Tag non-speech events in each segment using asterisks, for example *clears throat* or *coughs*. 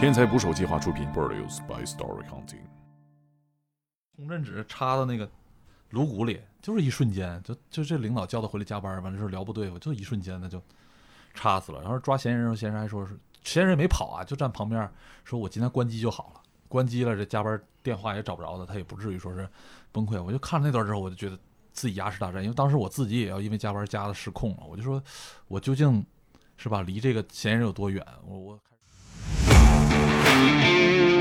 天才捕手计划出品，Produced by Story Hunting。红针纸插到那个颅骨里，就是一瞬间，就就这领导叫他回来加班，完了之后聊不对付，就一瞬间他就插死了。然后抓嫌疑人，嫌疑人还说是嫌疑人没跑啊，就站旁边说：“我今天关机就好了，关机了，这加班电话也找不着他，他也不至于说是崩溃。”我就看了那段之后，我就觉得自己牙齿大战，因为当时我自己也要因为加班加的失控了，我就说，我究竟是吧离这个嫌疑人有多远？我我。Thank you.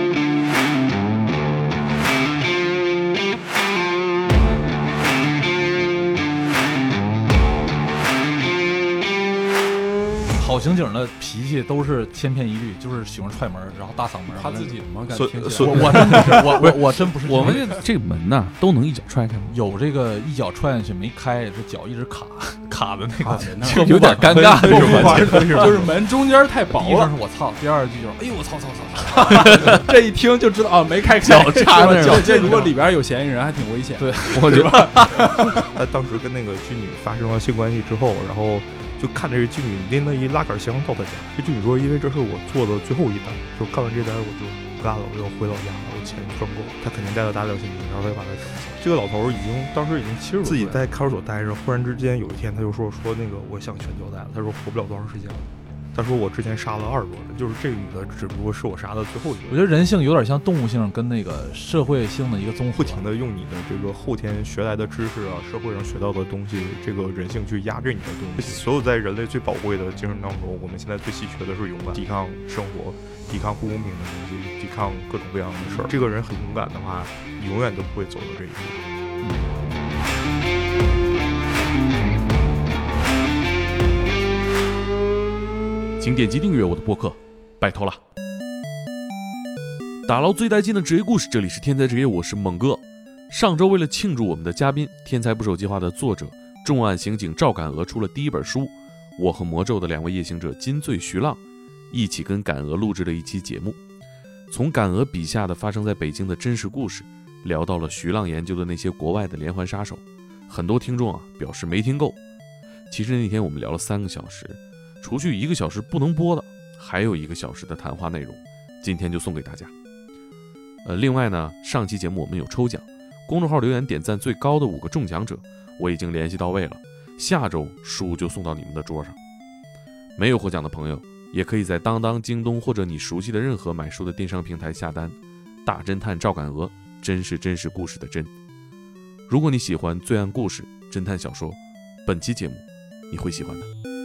好刑警的脾气都是千篇一律，就是喜欢踹门，然后大嗓门。他自己吗？所听起所来我 *laughs* 我真不是，我我我真不是。我们这这个门呐，都能一脚踹开吗？有这个一脚踹下去没开，这脚一直卡卡的那个，有点尴尬？*laughs* 就是门中间太薄了，我操，第二句就是哎呦我操操操，*laughs* 这一听就知道啊没开开脚插那儿脚这如果里边有嫌疑人，还挺危险。对我觉得他当时跟那个妓女发生了性关系之后，然后就看着这妓女拎了一拉杆箱到他家。这妓女说：“因为这是我做的最后一单，就干完这单我就不干了，我就回老家了，我钱赚够了，他肯定带了大料现金，然后他就把他整死了。这个老头已经当时已经七十自己在看守所待着，忽然之间有一天他就说说那个我想全交代了，他说活不了多长时间了。他说我之前杀了二十多人，就是这个女的只不过是我杀的最后一个。我觉得人性有点像动物性跟那个社会性的一个综合，不停的用你的这个后天学来的知识啊，社会上学到的东西，这个人性去压制你的东西。所有在人类最宝贵的精神当中，我们现在最稀缺的是勇敢，抵抗生活，抵抗不公平的东西，抵抗各种各样的事儿。这个人很勇敢的话，你永远都不会走到这一步。请点击订阅我的播客，拜托了。打捞最带劲的职业故事，这里是天才职业，我是猛哥。上周为了庆祝我们的嘉宾《天才捕手计划》的作者重案刑警赵敢娥出了第一本书，我和魔咒的两位夜行者金醉徐浪一起跟敢娥录制了一期节目，从敢娥笔下的发生在北京的真实故事，聊到了徐浪研究的那些国外的连环杀手。很多听众啊表示没听够，其实那天我们聊了三个小时。除去一个小时不能播的，还有一个小时的谈话内容，今天就送给大家。呃，另外呢，上期节目我们有抽奖，公众号留言点赞最高的五个中奖者，我已经联系到位了，下周书就送到你们的桌上。没有获奖的朋友，也可以在当当、京东或者你熟悉的任何买书的电商平台下单。大侦探赵敢鹅，真是真实故事的真。如果你喜欢罪案故事、侦探小说，本期节目你会喜欢的。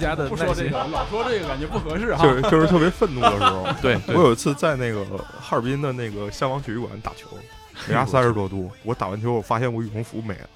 家的不说耐心这个，老说这个感觉不合适哈。就是就是特别愤怒的时候。*laughs* 对，我有一次在那个哈尔滨的那个消防体育馆打球，零下三十多度，我打完球我发现我羽绒服没了。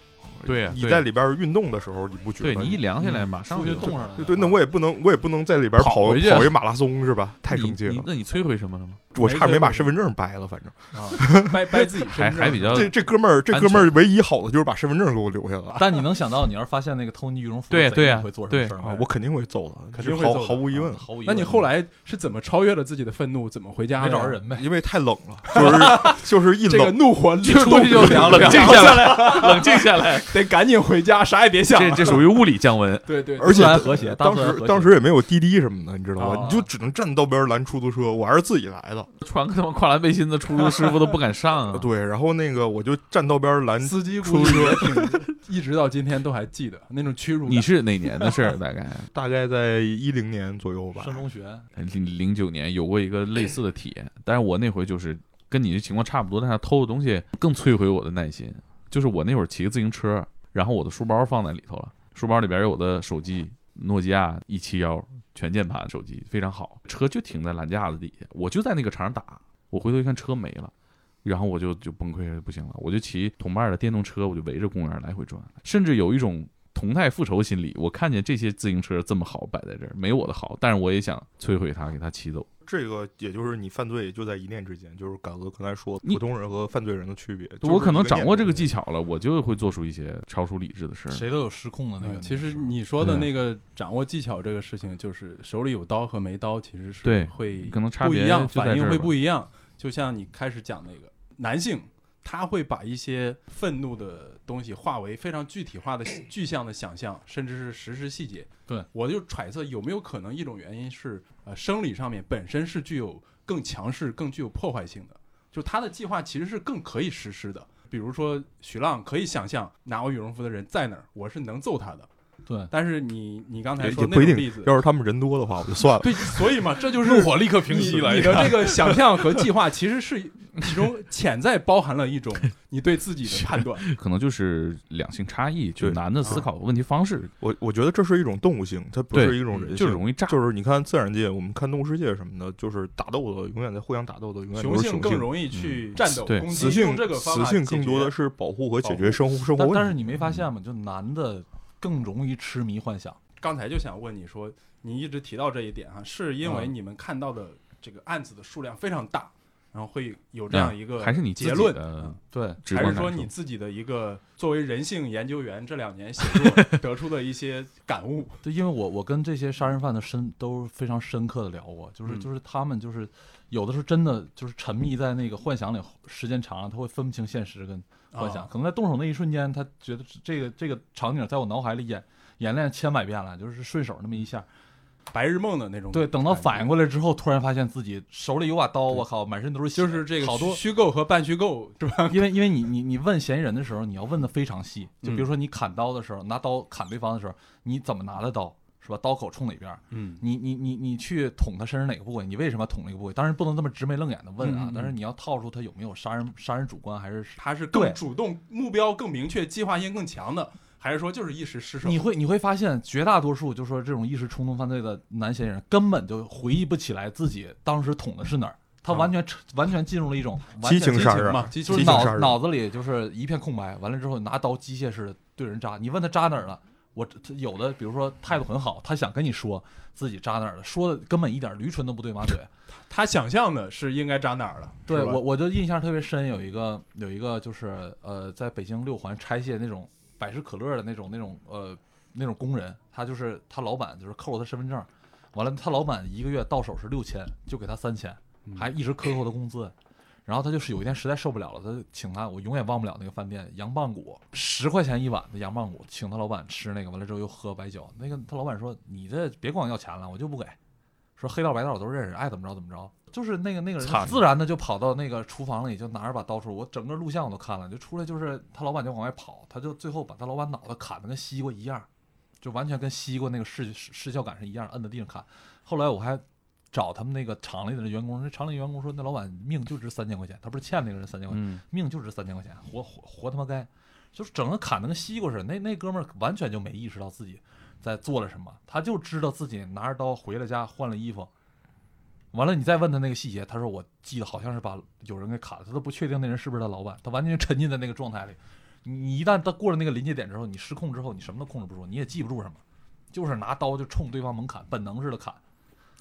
对你在里边运动的时候，你不觉得？对你一凉下来，马上就冻上了。对对，那我也不能，我也不能在里边跑跑回去跑一马拉松是吧？太你生气了，那你摧毁什么了吗？我差点没把身份证掰了，反正啊，掰掰自己还身份证还比较这这哥们儿，这哥们儿唯一好的就是把身份证给我留下了但你能想到，你要是发现那个偷你羽绒服的贼对对呀会做什么事儿吗？啊！我肯定会揍他，肯定会毫揍毫无疑问啊，毫无疑问。那你后来是怎么超越了自己的愤怒？怎么回家的？没找着人呗？因为太冷了，就是就是一这个冷，怒火就出去就凉了，*laughs* 冷静下来，*laughs* 冷静下来。得赶紧回家，啥也别想。这这属于物理降温。*laughs* 对对，而且还和谐当时当时也没有滴滴什么的，你知道啊吧？你就只能站道边拦出租车，我还是自己来的。*laughs* 穿个他妈跨栏背心的出租师傅都不敢上啊！*laughs* 对，然后那个我就站道边拦司机出租车，*laughs* 一直到今天都还记得那种屈辱。你是哪年的事儿？大概大概在一零年左右吧。上中学，零零九年有过一个类似的体验，但是我那回就是跟你这情况差不多，但是偷的东西更摧毁我的耐心。就是我那会儿骑个自行车，然后我的书包放在里头了，书包里边有我的手机，诺基亚一七幺全键盘手机，非常好。车就停在栏架子底下，我就在那个场上打。我回头一看车没了，然后我就就崩溃了，不行了，我就骑同伴的电动车，我就围着公园来回转，甚至有一种同态复仇心理。我看见这些自行车这么好摆在这儿，没我的好，但是我也想摧毁它，给它骑走。这个也就是你犯罪就在一念之间，就是敢哥刚才说普通人和犯罪人的区别。我可能掌握这个技技巧了，我就会做出一些超出理智的事儿。谁都有失控的那个。嗯其实你说的那个掌握技巧这个事情，就是手里有刀和没刀其实是对会可能差别不一样，反应会不一样。就像你开始讲那个男性，他会把一些愤怒的东西化为非常具体化的 *coughs* 具象的想象，甚至是实时细节。对，我就揣测有没有可能一种原因是，呃，生理上面本身是具有更强势、更具有破坏性的，就他的计划其实是更可以实施的。比如说许浪可以想象拿我羽绒服的人在哪儿，我是能揍他的。对，但是你你刚才说也不一定那种例子，，要是他们人多的话，我就算了。对，所以嘛，这就是怒火立刻平息了。你你的这个想象和计划，其实是其中潜在包含了一种 *laughs* 你对自己的判断。*laughs* 可能就是两性差异，就对男的思考问题方式，我我觉得这是一种动物性，它不是一种人性，就是容易炸。就是你看自然界，我们看动物世界什么的，就是打斗的永远在互相打斗的，永远雄性。更容易去战斗、攻击，雌性这个雌性更多的是保护和解决生活生活问题。但但是你没发现吗？就男的更容易痴迷幻想。刚才就想问你说，你一直提到这一点哈，是因为嗯你们看到的这个案子的数量非常大，然后会有这样一个还是你结论？对，还是说你自己的一个作为人性研究员这两年写作 *laughs* 得出的一些感悟？对，因为我我跟这些杀人犯的深都非常深刻的聊过，就是嗯就是他们就是有的时候真的就是沉迷在那个幻想里，时间长了他会分不清现实跟幻想。啊可能在动手那一瞬间，他觉得这个这个场景在我脑海里演演练千百遍了，就是顺手那么一下。白日梦的那种。对，等到反应过来之后，突然发现自己手里有把刀，我靠，满身都是血，就是这个好多虚构和半虚构是吧？因为因为你你你问嫌疑人的时候，你要问的非常细，就比如嗯说你砍刀的时候，拿刀砍对方的时候，你怎么拿的刀，是吧？刀口冲哪边儿？嗯，你你你你去捅他身上哪个部位？你为什么要捅那个部位？当然不能这么直眉愣眼的问啊，嗯嗯嗯但是你要套出他有没有杀人杀人主观，还是他是更主动、目标更明确、计划性更强的，还是说就是一时失手？你会你会发现绝大多数就说这种一时冲动犯罪的男嫌疑人根本就回忆不起来自己当时捅的是哪儿，他啊完全、完全进入了一种完激全情杀人嘛，就是脑脑子里就是一片空白，完了之后拿刀机械式的对人扎，你问他扎哪儿了？我他有的比如说态度很好，他想跟你说自己扎哪儿了，说的根本一点驴唇都不对马嘴。他想象的是应该扎哪儿了？对我我就印象特别深，有一个有一个就是呃，在北京六环拆卸那种百事可乐的那种那种呃那种工人，他就是他老板就是扣了他身份证，完了他老板一个月到手是六千，就给他三千，嗯还一直克扣他工资。然后他就是有一天实在受不了了，他就请他，我永远忘不了那个饭店羊棒骨，十块钱一碗的羊棒骨，请他老板吃那个，完了之后又喝白酒。那个他老板说：“你这别光要钱了，我就不给。”说黑道白道我都认识，爱怎么着怎么着。就是那个那个人惨自然的就跑到那个厨房里，就拿着把刀出来，我整个录像我都看了，就出来就是他老板就往外跑，他就最后把他老板脑袋砍的跟西瓜一样，就完全跟西瓜那个视视视效感是一样，摁在地上砍。后来我还找他们那个厂里的员工，那厂里员工说那老板命就值三千块钱，他不是欠那个人三千块钱，嗯，命就值三千块钱，活活活他妈该，就是整个砍的跟西瓜似的。那那哥们儿完全就没意识到自己在做了什么，他就知道自己拿着刀回了家换了衣服。完了，你再问他那个细节，他说我记得好像是把有人给砍了，他都不确定那人是不是他老板，他完全沉浸在那个状态里。你你一旦他过了那个临界点之后，你失控之后，你什么都控制不住，你也记不住什么，就是拿刀就冲对方猛砍，本能似的砍。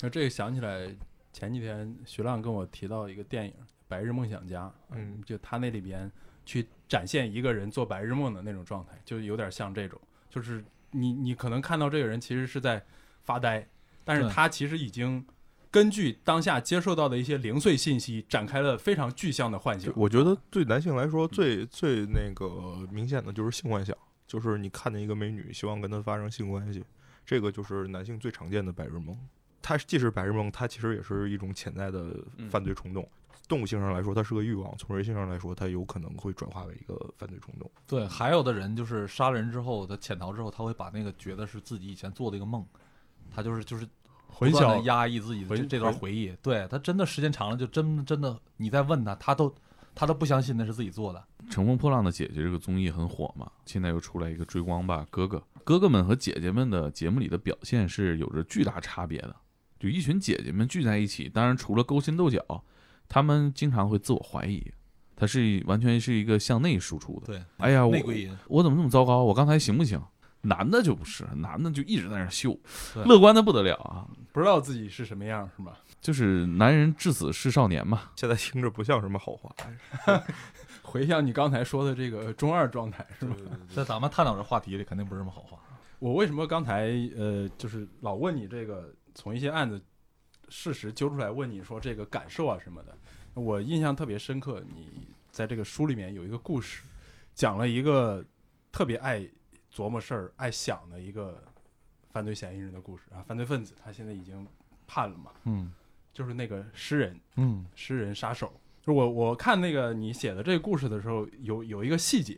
那这个想起来，前几天徐浪跟我提到一个电影《白日梦想家》，嗯，就他那里边去展现一个人做白日梦的那种状态，就有点像这种，就是你你可能看到这个人其实是在发呆，但是他其实已经根据当下接受到的一些零碎信息，展开了非常具象的幻想。我觉得对男性来说最最那个明显的就是性幻想，就是你看见一个美女，希望跟她发生性关系，这个就是男性最常见的白日梦。它既是白日梦，它其实也是一种潜在的犯罪冲动。动物性上来说，它是个欲望；从人性上来说，它有可能会转化为一个犯罪冲动。对，还有的人就是杀了人之后，他潜逃之后，他会把那个觉得是自己以前做的一个梦，他就是就是混不断地淆压抑自己的这这段回忆。对他真的时间长了，就真真的你再问他，他都他都不相信那是自己做的。《乘风破浪的姐姐》这个综艺很火嘛，现在又出来一个《追光吧哥哥》，哥哥们和姐姐们的节目里的表现是有着巨大差别的。就一群姐姐们聚在一起，当然除了勾心斗角，她们经常会自我怀疑，它是完全是一个向内输出的。对，哎呀，我内归因。我怎么这么糟糕？我刚才行不行？男的就不是，男的就一直在那儿秀，乐观的不得了啊！不知道自己是什么样，是吧？*laughs* 就是男人至死是少年嘛。现在听着不像什么好话。*laughs* 回想你刚才说的这个中二状态，是吧？在 *laughs* 咱们探讨这话题里，肯定不是什么好话。我为什么刚才呃，就是老问你这个，从一些案子事实揪出来问你说这个感受啊什么的，我印象特别深刻。你在这个书里面有一个故事，讲了一个特别爱琢磨事儿、爱想的一个犯罪嫌疑人的故事啊，犯罪分子，他现在已经判了嘛，嗯就是那个诗人，嗯诗人杀手。就我我看那个你写的这个故事的时候，有有一个细节，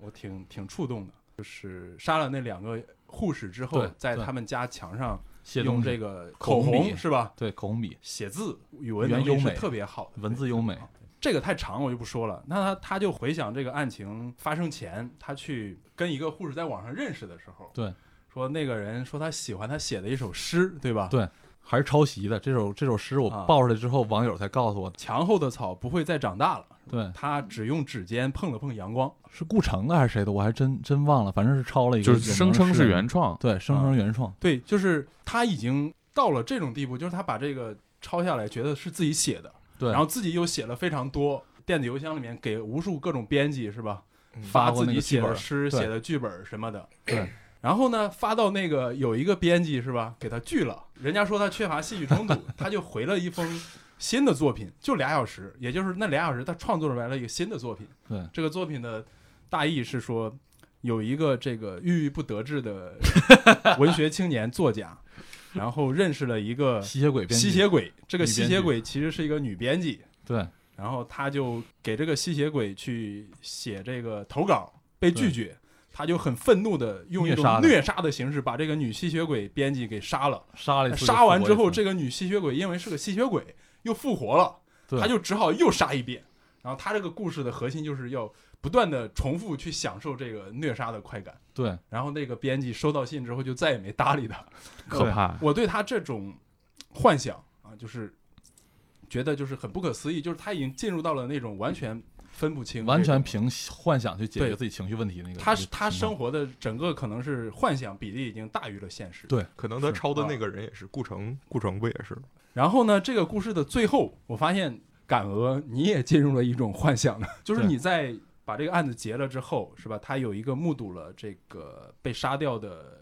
我挺挺触动的，就是杀了那两个护士之后在他们家墙上用这个口口红是吧？对口红笔，写字语文能力是特别好的，文字优美。这个太长我就不说了。那他他就回想这个案情发生前，他去跟一个护士在网上认识的时候，对，说那个人说他喜欢他写的一首诗，对吧？对还是抄袭的。这首这首诗我啊爆出来之后，网友才告诉我，墙后的草不会再长大了。对，他只用指尖碰了碰阳光。是顾城的还是谁的，我还真真忘了，反正是抄了一个，就是声称是，原创，对，声称原创，对，就是他已经到了这种地步，就是他把这个抄下来，觉得是自己写的，对，然后自己又写了非常多，电子邮箱里面给无数各种编辑是吧？发自己写的诗、写的剧本什么的。对。*clears throat* 然后呢，发到那个有一个编辑是吧，给他拒了。人家说他缺乏戏剧冲突，*laughs* 他就回了一封新的作品，就俩小时，也就是那俩小时，他创作出来了一个新的作品。对，这个作品的大意是说，有一个这个郁郁不得志的 *laughs* 文学青年作家，然后认识了一个吸血鬼，吸血鬼。这个吸血鬼其实是一个女编辑，对然后他就给这个吸血鬼去写这个投稿，被拒绝，他就很愤怒的用一种虐杀的形式把这个女吸血鬼编辑给杀了。杀了，杀完之后，这这个女吸血鬼因为是个吸血鬼又复活了，他就只好又杀一遍。然后他这个故事的核心就是要不断的重复去享受这个虐杀的快感。对然后那个编辑收到信之后就再也没搭理他。可怕。我对他这种幻想啊，就是觉得就是很不可思议，就是他已经进入到了那种完全分不清，完全。凭幻想去解决自己情绪问题那个，他那个他生活的整个可能是幻想比例已经大于了现实。对可能他是抄的啊那个人也是顾城，顾城不也是？然后呢，这个故事的最后，我发现感鹅你也进入了一种幻想的，*laughs* 就是你在把这个案子结了之后，是吧？他有一个目睹了这个被杀掉的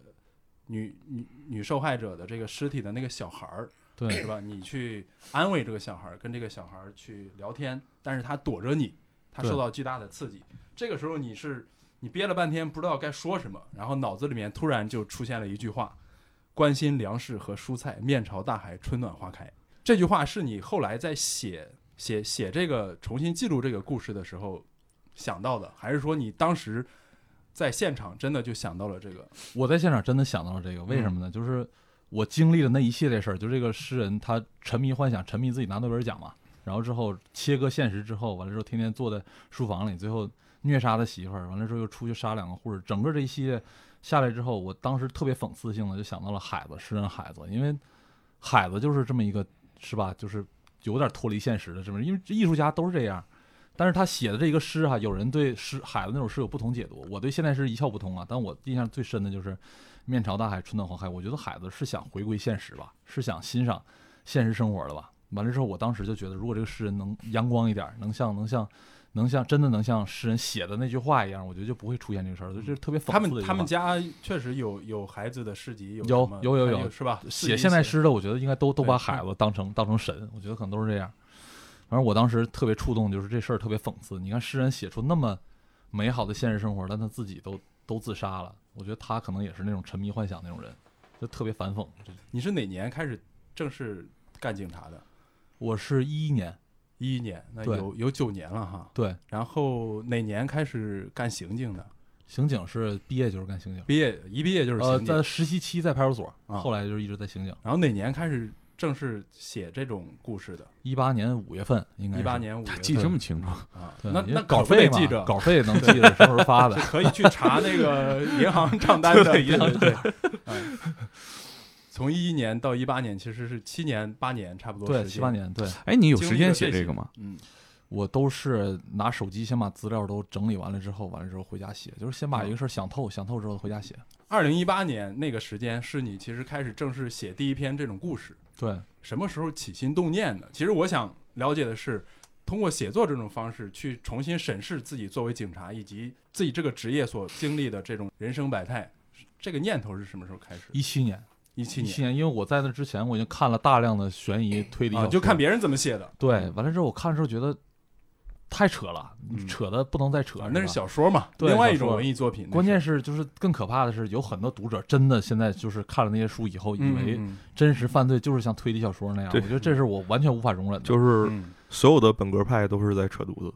女女女受害者的这个尸体的那个小孩儿，对是吧？你去安慰这个小孩儿，跟这个小孩儿去聊天，但是他躲着你，他受到巨大的刺激。这个时候你是你憋了半天不知道该说什么，然后脑子里面突然就出现了一句话：“关心粮食和蔬菜，面朝大海，春暖花开。”这句话是你后来在写写写这个重新记录这个故事的时候想到的，还是说你当时在现场真的就想到了这个？我在现场真的想到了这个，为什么呢？就是我经历了那一系列事儿，就这个诗人他沉迷幻想，沉迷自己拿诺贝尔奖嘛，然后之后切割现实之后，完了之后天天坐在书房里，最后虐杀他媳妇儿，完了之后又出去杀两个护士，整个这一系列下来之后，我当时特别讽刺性的就想到了海子，诗人海子，因为海子就是这么一个是吧，就是有点脱离现实的这么，因为艺术家都是这样。但是他写的这个诗哈，有人对诗海子那首诗有不同解读，我对现代诗一窍不通啊。但我印象最深的就是“面朝大海，春暖花开”。我觉得海子是想回归现实吧，是想欣赏现实生活的吧。完了之后，我当时就觉得，如果这个诗人能阳光一点，能像能像能像真的能像诗人写的那句话一样，我觉得就不会出现这个事儿。就是特别讽刺他们的一句话他们家确实有有孩子的诗集，有有有有有是吧？写现代诗诗的，我觉得应该都都把 *laughs* 孩子当成当成神，我觉得可能都是这样。反正我当时特别触动，就是这事儿特别讽刺。你看诗人写出那么美好的现实生活，但他自己都都自杀了，我觉得他可能也是那种沉迷幻想那种人，就特别反讽。你是哪年开始正式干警察的？我是一一年，一一年，那有有九年了哈。对，然后哪年开始干刑警的？刑警是毕业就是干刑警，毕业一毕业就是呃，刑警。在实习期在派出所，啊后来就是一直在刑警。然后哪年开始正式写这种故事的？一八年五月份应该是一八年五月记这么清楚，啊，那那稿费记着，稿费能记得什么时候发的。*laughs* 可以去查那个银行账单的，对银行对对对。嗯从一一年到一八年，其实是七年八年差不多。对，七八。年，对哎，你有时间写这个吗？嗯，我都是拿手机先把资料都整理完了之后，完了之后回家写，就是先把嗯一个事儿想透，想透之后回家写。二零一八年那个时间是你其实开始正式写第一篇这种故事，对，什么时候起心动念的？其实我想了解的是，通过写作这种方式去重新审视自己作为警察以及自己这个职业所经历的这种人生百态，这个念头是什么时候开始？一七年，一七七年，因为我在那之前我已经看了大量的悬疑推理小啊，说，就看别人怎么写的。对，完了之后我看的时候觉得太扯了，嗯。扯的不能再扯啊，，那是小说嘛，对另外一种文艺作品。关键是是就是更可怕的是，有很多读者真的现在就是看了那些书以后，以为嗯真实犯罪就是像推理小说那样，我觉得这是我完全无法容忍的，就是嗯所有的本格派都是在扯犊子。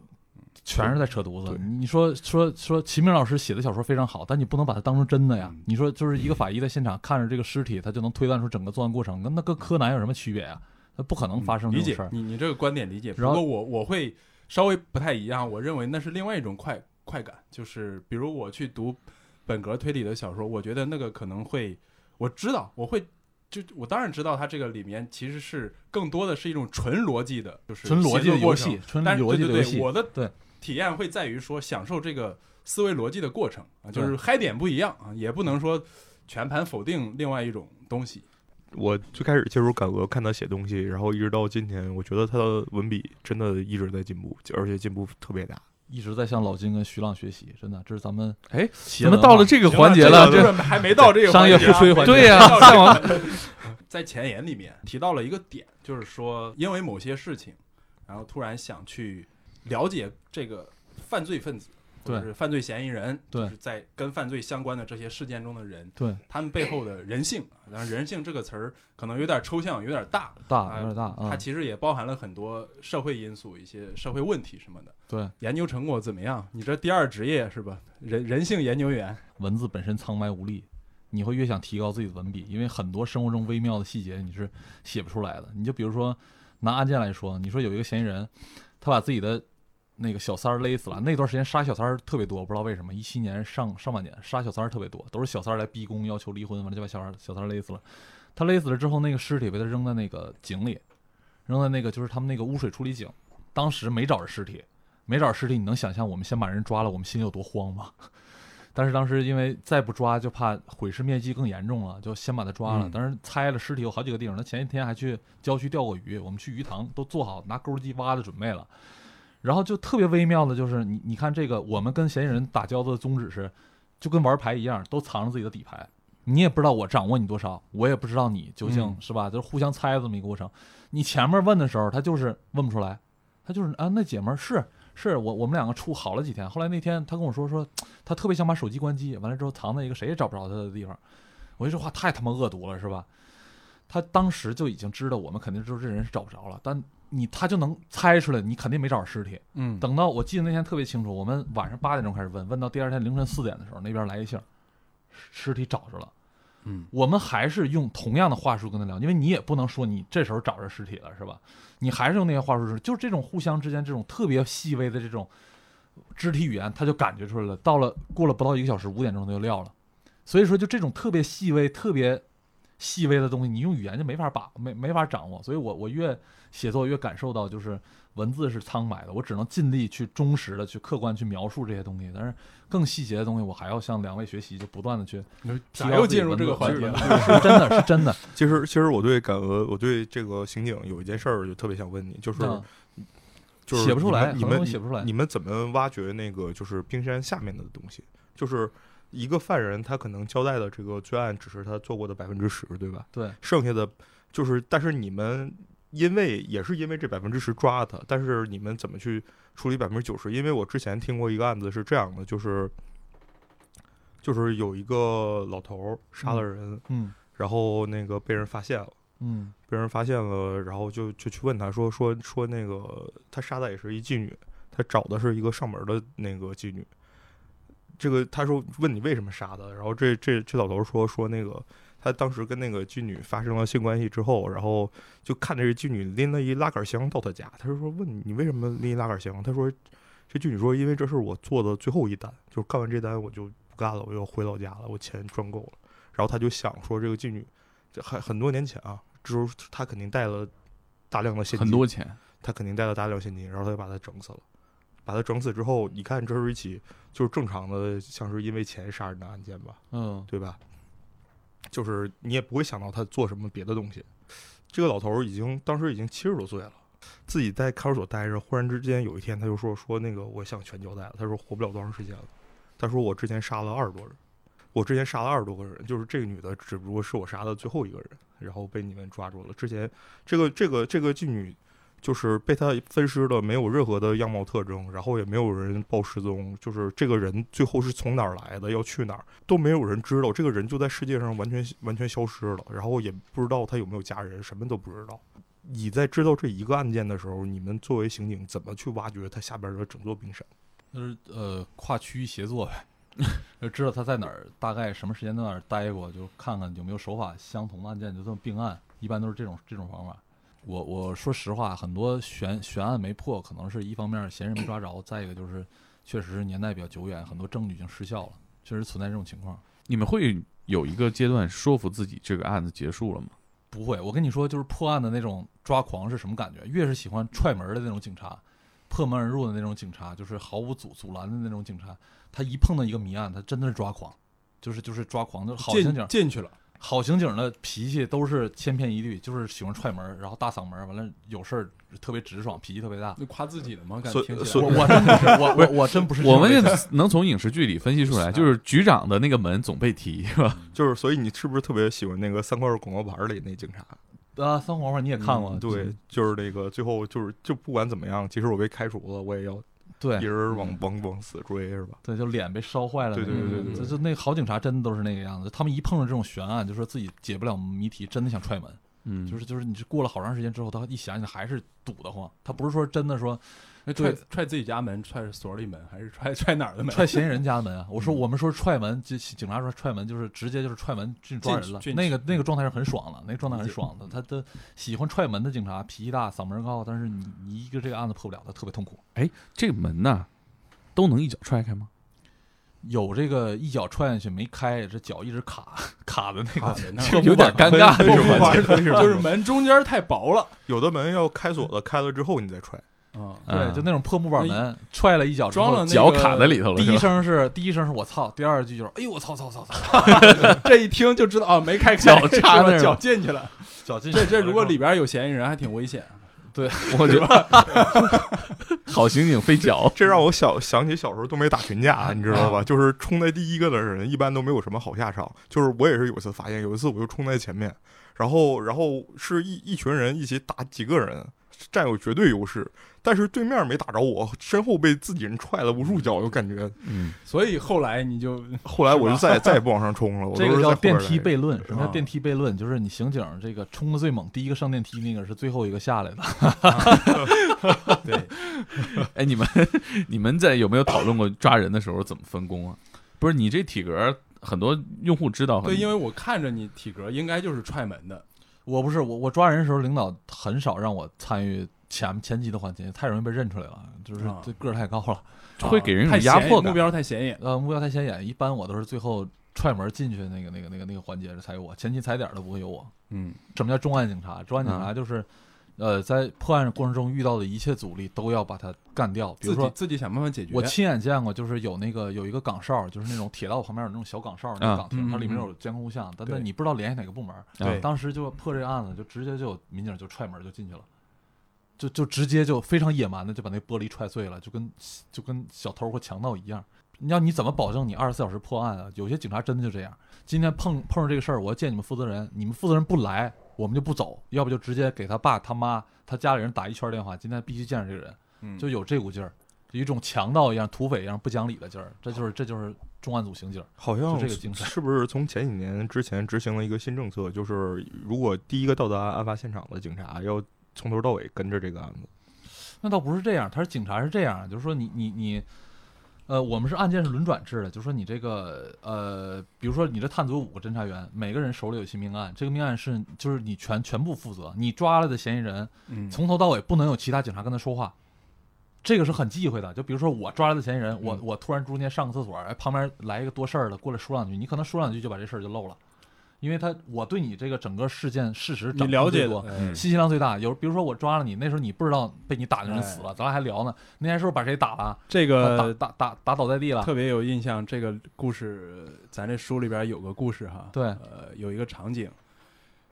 全是在扯犊子。你说说说，齐明老师写的小说非常好，但你不能把它当成真的呀嗯。你说就是一个法医在现场看着这个尸体，他就能推断出整个作案过程，跟那跟柯南有什么区别呀？那不可能发生这理解种事儿。你你这个观点理解，不然后过我我会稍微不太一样，我认为那是另外一种快快感，就是比如我去读本格推理的小说，我觉得那个可能会，我知道我会。就我当然知道，它这个里面其实是更多的是一种纯逻辑的，就是纯逻辑的过程戏，纯逻辑的游戏对对对，。我的对体验会在于说享受这个思维逻辑的过程啊，就是嗨点不一样啊，也不能说全盘否定另外一种东西。我最开始接触感鹅，看他写东西，然后一直到今天，我觉得他的文笔真的一直在进步，而且进步特别大。一直在向老金跟徐浪学习，真的，这是咱们哎，怎么到了这个环节了？这这个还没到这个商业环节啊互吹环节对呀、*laughs* 在前言里面提到了一个点，就是说因为某些事情，然后突然想去了解这个犯罪分子。对是犯罪嫌疑人，对就是在跟犯罪相关的这些事件中的人，对他们背后的人性。当然，人性这个词儿可能有点抽象，有点大，大有点大啊。它其实也包含了很多社会因素、一些社会问题什么的。对，研究成果怎么样？你这第二职业是吧？人人性研究员。文字本身苍白无力，你会越想提高自己的文笔，因为很多生活中微妙的细节你是写不出来的。你就比如说拿案件来说，你说有一个嫌疑人，他把自己的那个小三儿勒死了，那段时间杀小三儿特别多，不知道为什么，一七年上上半年杀小三儿特别多，都是小三儿来逼宫要求离婚，完了就把小三儿小三儿勒死了。他勒死了之后，那个尸体被他扔在那个井里，扔在那个就是他们那个污水处理井，当时没找着尸体，没找着尸体，你能想象我们先把人抓了，我们心里有多慌吗？*laughs* 但是当时因为再不抓就怕毁尸灭迹更严重了，就先把他抓了。嗯当时拆了尸体有好几个地方，他前一天还去郊区钓过鱼，我们去鱼塘都做好拿钩机挖的准备了。然后就特别微妙的就是你你看这个，我们跟嫌疑人打交道的宗旨是，就跟玩牌一样，都藏着自己的底牌。你也不知道我掌握你多少，我也不知道你究竟、嗯是吧？就是互相猜这么一个过程。你前面问的时候，他就是问不出来，他就是啊，那姐们儿是是我我们两个处好了几天，后来那天他跟我说说，他特别想把手机关机，完了之后藏在一个谁也找不着他的地方。我这话太他妈恶毒了，是吧？他当时就已经知道我们肯定知道这人是找不着了，但你他就能猜出来，你肯定没找着尸体。嗯等到我记得那天特别清楚，我们晚上八点钟开始问，问到第二天凌晨四点的时候，那边来一信儿，尸体找着了。嗯我们还是用同样的话术跟他聊，因为你也不能说你这时候找着尸体了，是吧？你还是用那些话术说，就是这种互相之间这种特别细微的这种肢体语言，他就感觉出来了。到了过了不到一个小时，五点钟他就撂了。所以说，就这种特别细微、特别细微的东西，你用语言就没法把没没法掌握。所以我我越写作越感受到，就是文字是苍白的，我只能尽力去忠实的去客观去描述这些东西，但是更细节的东西，我还要向两位学习，就不断的去提咋高又进入这个环节了？是真的是真的。*laughs* 其实，其实我对感俄，我对这个刑警有一件事儿就特别想问你，就是嗯就是写不出来，你们写不出来。你们怎么挖掘那个就是冰山下面的东西？就是一个犯人，他可能交代的这个罪案只是他做过的百分之十，对吧？对，剩下的就是，但是你们因为也是因为这百分之十抓他，但是你们怎么去处理百分之九十？因为我之前听过一个案子是这样的，就是就是有一个老头儿杀了人，嗯然后那个被人发现了。嗯被人发现了，然后就就去问他说说说那个他杀的也是一妓女，他找的是一个上门的那个妓女。这个他说问你为什么杀的，然后这这这老头说说那个他当时跟那个妓女发生了性关系之后，然后就看着这妓女拎了一拉杆箱到他家，他就说问你你为什么拎一拉杆箱？他说这妓女说因为这是我做的最后一单，就是干完这单我就不干了，我要回老家了，我钱赚够了。然后他就想说这个妓女这很很多年前啊，之后他肯定带了大量的现金，很多钱，他肯定带了大量现金，然后他就把他整死了。把他整死之后，你看这是一起就是正常的，像是因为钱杀人的案件吧，嗯，对吧？就是你也不会想到他做什么别的东西。这个老头儿已经当时已经七十多岁了，自己在看守所待着，忽然之间有一天他就说说那个我想全交代了，他说活不了多长时间了，他说我之前杀了二十多人，我之前杀了二十多个人，就是这个女的只不过是我杀的最后一个人，然后被你们抓住了。之前这个这个这个妓女就是被他分尸的，没有任何的样貌特征，然后也没有人报失踪，就是这个人最后是从哪儿来的，要去哪儿都没有人知道，这个人就在世界上完全完全消失了，然后也不知道他有没有家人，什么都不知道。你在知道这一个案件的时候，你们作为刑警怎么去挖掘他下边的整座冰山？就是呃跨区域协作呗，*laughs* 就知道他在哪儿，大概什么时间在哪儿待过，就看看有没有手法相同的案件，就这么并案，一般都是这种这种方法。我我说实话，很多悬悬案没破，可能是一方面嫌疑人没抓着，再一个就是确实是年代比较久远，很多证据已经失效了，确实存在这种情况。你们会有一个阶段说服自己这个案子结束了吗？不会，我跟你说，就是破案的那种抓狂是什么感觉？越是喜欢踹门的那种警察，破门而入的那种警察，就是毫无阻阻拦的那种警察，他一碰到一个谜案，他真的是抓狂，就是就是抓狂，就是好刑警进，进去了，好刑警的脾气都是千篇一律，就是喜欢踹门，然后大嗓门，完了有事儿特别直爽，脾气特别大。就夸自己的吗？感所觉听起来我我真不是，我我我真不是我们。也能从影视剧里分析出来，就是局长的那个门总被踢，是吧？就是所以你是不是特别喜欢那个三块广告牌里那警察？啊，三黄花你也看过？嗯对，就是那个最后就是就不管怎么样，即使我被开除了，我也要对一人往嗯往往死追，是吧？对，就脸被烧坏了那对种。对对对就就那个好警察真的都是那个样子，他们一碰到这种悬案，就说自己解不了谜题，真的想踹门。嗯，就是就是你是过了好长时间之后，他一想想还是堵得慌。他不是说真的说那踹对踹自己家门，踹所里门，还是踹踹哪儿的门？踹嫌疑人家的门啊。我说嗯我们说踹门，警警察说踹门就是直接就是踹门进抓人了那个那个状态是很爽了，那个状态很爽的。他的喜欢踹门的警察脾气大，嗓门高，但是你你一个这个案子破不了，他特别痛苦。哎这个门呐，都能一脚踹开吗？有这个一脚踹下去没开，这脚一直卡卡的那个有点尴尬就是门中间太薄了有的门要开锁的，开了之后你再踹。啊，对，就那种破木板门，踹了一脚之后装了脚卡在里头了，第一？声是第一声是我操，第二句就是哎呦我操操操操，*laughs* 这一听就知道啊，没开开，脚插那脚进去了。脚进去这这如果里边有嫌疑人，还挺危险。对我觉得 *laughs* 好刑警飞脚，*laughs* 这让我想想起小时候东北打群架，你知道啊吧？就是冲在第一个的人，一般都没有什么好下场。就是我也是有一次发现，有一次我就冲在前面，然后然后是一一群人一起打几个人，占有绝对优势，但是对面没打着我，身后被自己人踹了无数脚，就感觉嗯，所以后来你就后来我就再再也不往上冲了。我这个叫电梯悖论。什么叫啊电梯悖论？就是你刑警这个冲的最猛，第一个上电梯那个是最后一个下来的。*laughs* 对，*laughs* 哎，你们你们在有没有讨论过抓人的时候怎么分工啊？不是你这体格，很多用户知道，对，因为我看着你体格应该就是踹门的，我不是我我抓人的时候，领导很少让我参与前前期的环节，太容易被认出来了，就是啊这个儿太高了，会给人一太种压迫目。标太显眼。呃，目标太显眼。一般我都是最后踹门进去那个那个那个那个环节才有我，前期踩点儿都不会有我。嗯，什么叫重案警察？重案警察就是，呃，在破案过程中遇到的一切阻力都要把它干掉。比如说，自己自己想办法解决。我亲眼见过，就是有那个有一个岗哨，就是那种铁道旁边有那种小岗哨那啊个岗亭，嗯它里面嗯有监控录像，但对但你不知道联系哪个部门。对当时就破这个案子，就直接就有民警就踹门就进去了。就就直接就非常野蛮的就把那玻璃踹碎了，就跟就跟小偷或强盗一样。你要你怎么保证你二十四小时破案啊？有些警察真的就这样。今天碰碰上这个事儿，我要见你们负责人，你们负责人不来，我们就不走，要不就直接给他爸、他妈、他家里人打一圈电话，今天必须见着这个人，嗯就有这股劲儿，有一种强盗一样、土匪一样不讲理的劲儿，这就是这就是重案组刑警。好像就这个精神是不是从前几年之前执行了一个新政策，就是如果第一个到达案发现场的警察要从头到尾跟着这个案子。那倒不是这样，他是警察是这样，就是说你你你，呃，我们是案件是轮转制的，就说你这个呃，比如说你这探组五个侦查员，每个人手里有一起命案，这个命案是就是你全全部负责，你抓了的嫌疑人嗯从头到尾不能有其他警察跟他说话，这个是很忌讳的。就比如说我抓来的嫌疑人，我嗯我突然中间上个厕所，哎，旁边来一个多事儿的过来说两句，你可能说两句就把这事儿就漏了。因为他我对你这个整个事件事实了解多，，哎信息量最大。有比如说我抓了你，那时候你不知道被你打的人死了，咱俩还聊呢。那天是不是把谁打了？这个打打打倒在地了。特别有印象。这个故事，咱这书里边有个故事哈，对呃，有一个场景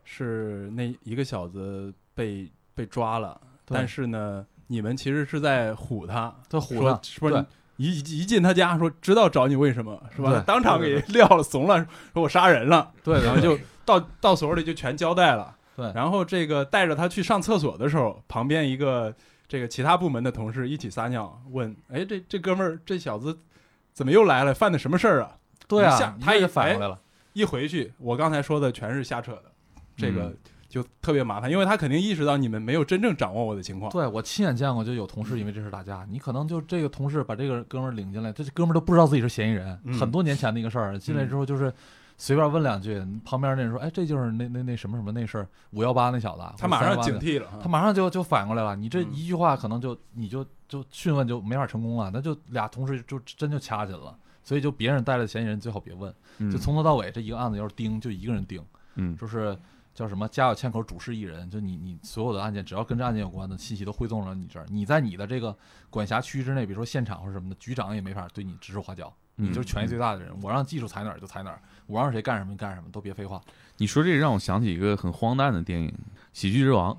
是那一个小子被被抓了，但是呢，你们其实是在唬他，他唬说他，说对你一一进他家说知道找你为什么是吧？当场给撂了怂了，说我杀人了，对，然后就到到所里就全交代了。对然后这个带着他去上厕所的时候，旁边一个这个其他部门的同事一起撒尿，问：“哎，这这哥们儿这小子怎么又来了？犯的什么事儿啊对一下啊，他也反过来了。？”一回去，我刚才说的全是瞎扯的，这个嗯就特别麻烦，因为他肯定意识到你们没有真正掌握我的情况。对我亲眼见过，就有同事因为这事打架。你可能就这个同事把这个哥们儿领进来，这哥们儿都不知道自己是嫌疑人，嗯很多年前的一个事儿。进来之后就是随便问两句，旁边那人说：“哎，这就是那那那什么什么那事儿，五幺八那小子。”他马上或者318警惕了，他马上就就反过来了。你这嗯一句话可能就你就就讯问就没法成功了，那就俩同事就真就掐起来了。所以就别人带来的嫌疑人最好别问，嗯就从头到尾这一个案子要是盯就一个人盯，嗯就是叫什么家有千口主事一人，就你你所有的案件只要跟这案件有关的信息都汇总到你这儿，你在你的这个管辖区之内，比如说现场或者什么的，局长也没法对你指手画脚，你就是权力最大的人，我让技术踩哪儿就踩哪儿，我让谁干什么就干什么，都别废话。你说这个让我想起一个很荒诞的电影《喜剧之王》。《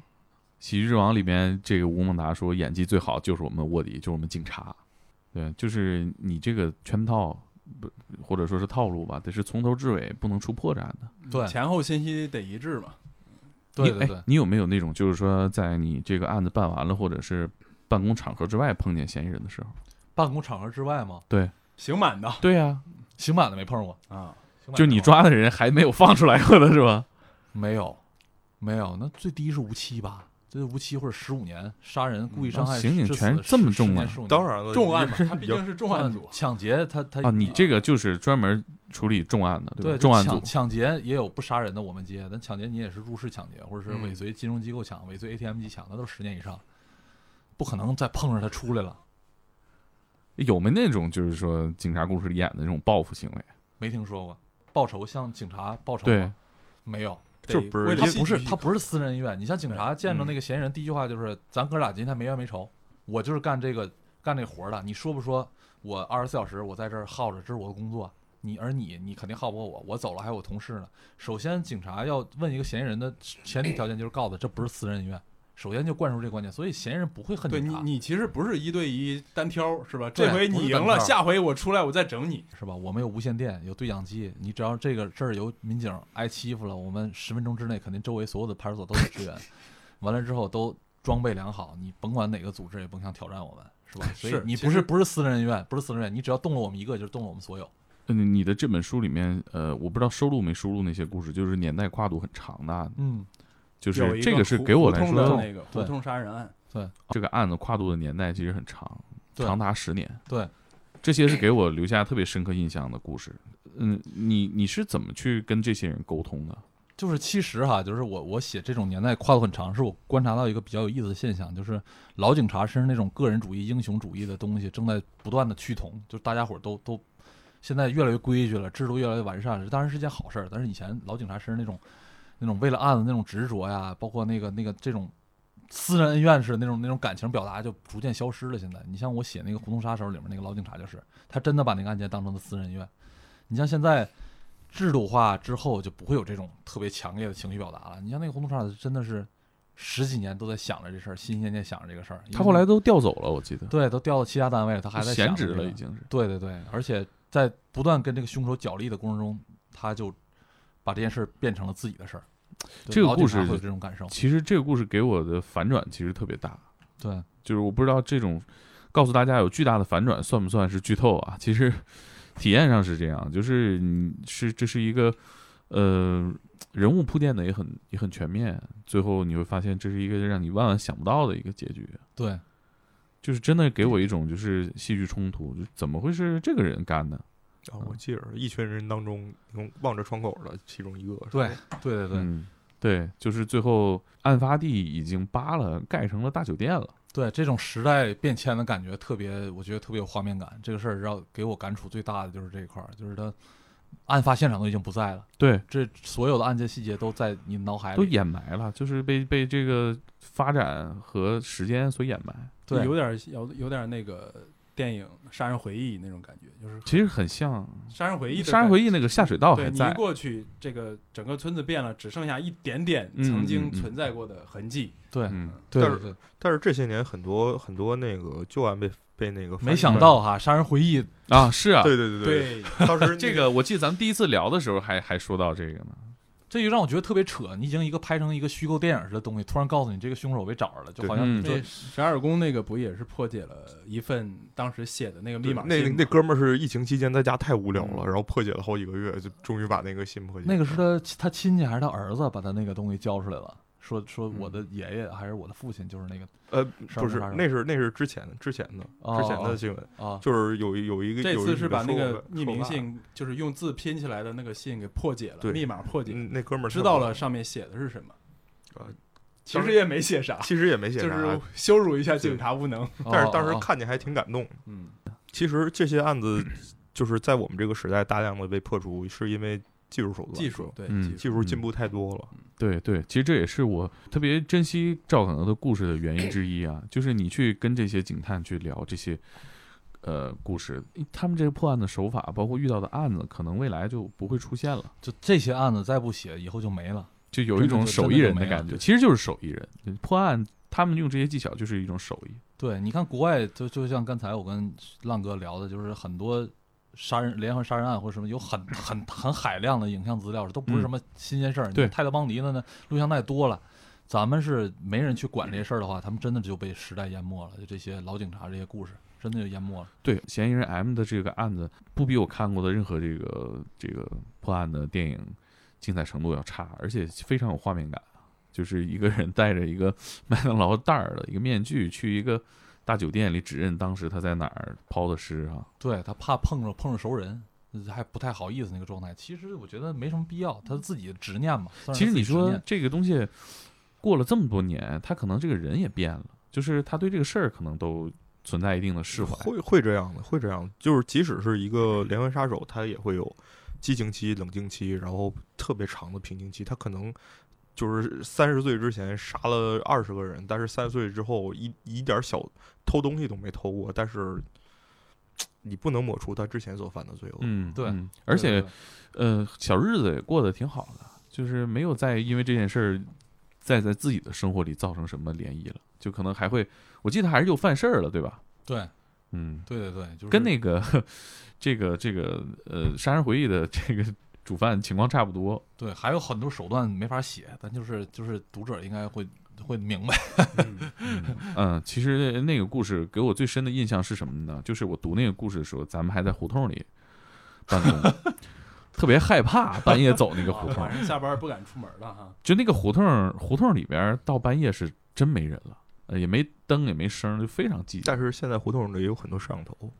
喜剧之王》里边，这个吴孟达说演技最好就是我们卧底，就是我们警察。对，就是你这个圈套不或者说是套路吧，得是从头至尾不能出破绽的。对前后信息得一致嘛。对对对哎，，你有没有那种就是说，在你这个案子办完了，或者是办公场合之外碰见嫌疑人的时候？办公场合之外吗？对，刑满的对呀、*laughs* 刑满的没碰过，啊，就你抓的人还没有放出来过的是吧？没有，没有，那最低是无期吧？这无期或者十五年，杀人、故意伤害、啊刑警致死权这么重啊啊！当然了，重案嘛，他毕竟是重案组。抢劫他他啊，你这个就是专门处理重案的，对重案组抢抢劫也有不杀人的，我们接，但抢劫你也是入室抢劫，或者是嗯尾随金融机构抢、尾随 ATM 机抢，那都是十年以上，不可能再碰上他出来了。有没那种就是说警察故事里演的那种报复行为？没听说过报仇向警察报仇对吗？没有，就不是他不是他不是私人医院。你像警察见着嗯那个嫌疑人，第一句话就是咱哥俩今天没冤没仇，我就是干这个干这活的。你说不说？我二十四小时我在这儿耗着，这是我的工作。你而你你肯定耗不过我，我走了还有我同事呢。首先，警察要问一个嫌疑人的前提条件就是告诉他这不是私人恩怨，首先就灌输这个观点，所以嫌疑人不会恨对你，你其实不是一对一单挑是吧？这回你赢了，下回我出来我再整你。是吧？我们有无线电，有对讲机，你只要这个这儿有民警挨欺负了，我们十分钟之内肯定周围所有的派出所都有支援，*laughs* 完了之后都装备良好，你甭管哪个组织也甭想挑战我们，是吧？所以你不是不是私人恩怨，不是私人恩怨，你只要动了我们一个，就是动了我们所有。嗯，你的这本书里面，呃，我不知道收录没收录那些故事，就是年代跨度很长的，嗯，就是这个是给我来说的说，那个胡对同杀人案，对这个案子跨度的年代其实很长，长达十年。对，这些是给我留下特别深刻印象的故事。嗯，你你是怎么去跟这些人沟通的？就是其实哈，就是我我写这种年代跨度很长，是我观察到一个比较有意思的现象，就是老警察身上那种个人主义、英雄主义的东西正在不断的趋同，就是大家伙儿都都现在越来越规矩了，制度越来越完善了，这当然是件好事儿。但是以前老警察身上那种那种为了案子那种执着呀，包括那个那个这种私人恩怨似的那种那种感情表达，就逐渐消失了。现在你像我写那个《胡同杀手》里面那个老警察，就是他真的把那个案件当成了私人恩怨。你像现在。制度化之后就不会有这种特别强烈的情绪表达了。你像那个胡同杀手，真的是十几年都在想着这事儿，心心念念想着这个事儿。他后来都调走了，我记得对都调到其他单位了，他还在想闲职了，已经是。对对对，而且在不断跟这个凶手角力的过程中，他就把这件事儿变成了自己的事儿。这个故事有这种感受，其实这个故事给我的反转其实特别大，对，就是我不知道这种告诉大家有巨大的反转算不算是剧透啊？其实体验上是这样，就是你是这是一个呃人物铺垫的也很也很全面，最后你会发现这是一个让你万万想不到的一个结局，对，就是真的给我一种就是戏剧冲突，就怎么会是这个人干的？啊，我记着一群人当中，用望着窗口的其中一个，对，对对对、嗯，对，就是最后案发地已经扒了，盖成了大酒店了。对，这种时代变迁的感觉特别，我觉得特别有画面感。这个事儿让给我感触最大的就是这一块儿，就是他案发现场都已经不在了，对，这所有的案件细节都在你脑海里都。掩埋了，就是被被这个发展和时间所掩埋。对有点有有点那个电影《杀人回忆》那种感觉，就是其实很像《杀人回忆》《杀人回忆》那个下水道对你一还在，过去，这个整个村子变了，只剩下一点点嗯曾经存在过的痕迹。对嗯，但是对对对，但是这些年很多很多那个旧案被被那个没想到哈，《杀人回忆》啊，是啊，对对对对，*laughs* 当时这个我记得咱们第一次聊的时候还还说到这个呢。这就让我觉得特别扯。你已经一个拍成一个虚构电影似的东西，突然告诉你这个凶手被找着了，就好像这那十二宫那个不也是破解了一份当时写的那个密码那那哥们儿是疫情期间在家太无聊了，嗯然后破解了好几个月，就终于把那个信破解。那个是他他亲戚还是他儿子把他那个东西交出来了，说说嗯我的爷爷还是我的父亲就是那个呃不是那是那是之前之前的哦之前哦的新闻，啊，就是有有一个这有一次是把那个匿名，信，就是用字拼起来的那个信给破解了，密码破解，嗯，那哥们儿知道了上面写的是什么呃。其实也没写啥，其实也没写啥，就是 *laughs* 羞辱一下警察无能。但是当时看见还挺感动。嗯，其实这些案子就是在我们这个时代大量的被破除，是因为技术手段，技术对嗯技术进步太多了。对对，其实这也是我特别珍惜赵可能的故事的原因之一啊，就是你去跟这些警探去聊这些呃故事，他们这个破案的手法，包括遇到的案子，可能未来就不会出现了，就这些案子再不写，以后就没了。就有一种手艺人的感觉，其实就是手艺人破案，他们用这些技巧就是一种手艺。对，你看国外就就像刚才我跟浪哥聊的，就是很多杀人连环杀人案或者什么，有很很很海量的影像资料，都不是嗯什么新鲜事儿。你对泰德邦迪的呢，录像带多了。咱们是没人去管这些事儿的话，他们真的就被时代淹没了。就这些老警察这些故事，真的就淹没了。对，嫌疑人 M 的这个案子，不比我看过的任何这个这个破案的电影精彩程度要差，而且非常有画面感。就是一个人戴着一个麦当劳袋儿的一个面具，去一个大酒店里指认当时他在哪儿抛的尸啊。对他怕碰着碰着熟人，还不太好意思那个状态。其实我觉得没什么必要，他自己的执念嘛。其实你说这个东西过了这么多年，他可能这个人也变了，就是他对这个事儿可能都存在一定的释怀。会会这样的，会这样的。就是即使是一个连环杀手，他也会有激情期、冷静期，然后特别长的平静期。他可能就是三十岁之前杀了二十个人，但是三十岁之后一一点小偷东西都没偷过，但是你不能抹除他之前所犯的罪恶。嗯，对嗯而且呃，小日子也过得挺好的，就是没有再因为这件事儿再在自己的生活里造成什么涟漪了，就可能还会，我记得还是又犯事儿了，对吧？对嗯，对对对，就是跟那个 *laughs* 这个这个呃《杀人回忆》的这个主犯情况差不多。对，还有很多手段没法写，但就是就是读者应该会会明白。嗯，其实那个故事给我最深的印象是什么呢？就是我读那个故事的时候，咱们还在胡同里办公，*laughs* 特别害怕半夜走那个胡同晚，上 *laughs* 下班不敢出门了哈。就那个胡同胡同里边到半夜是真没人了，呃，也没灯也没声，就非常寂静。但是现在胡同里有很多摄像头，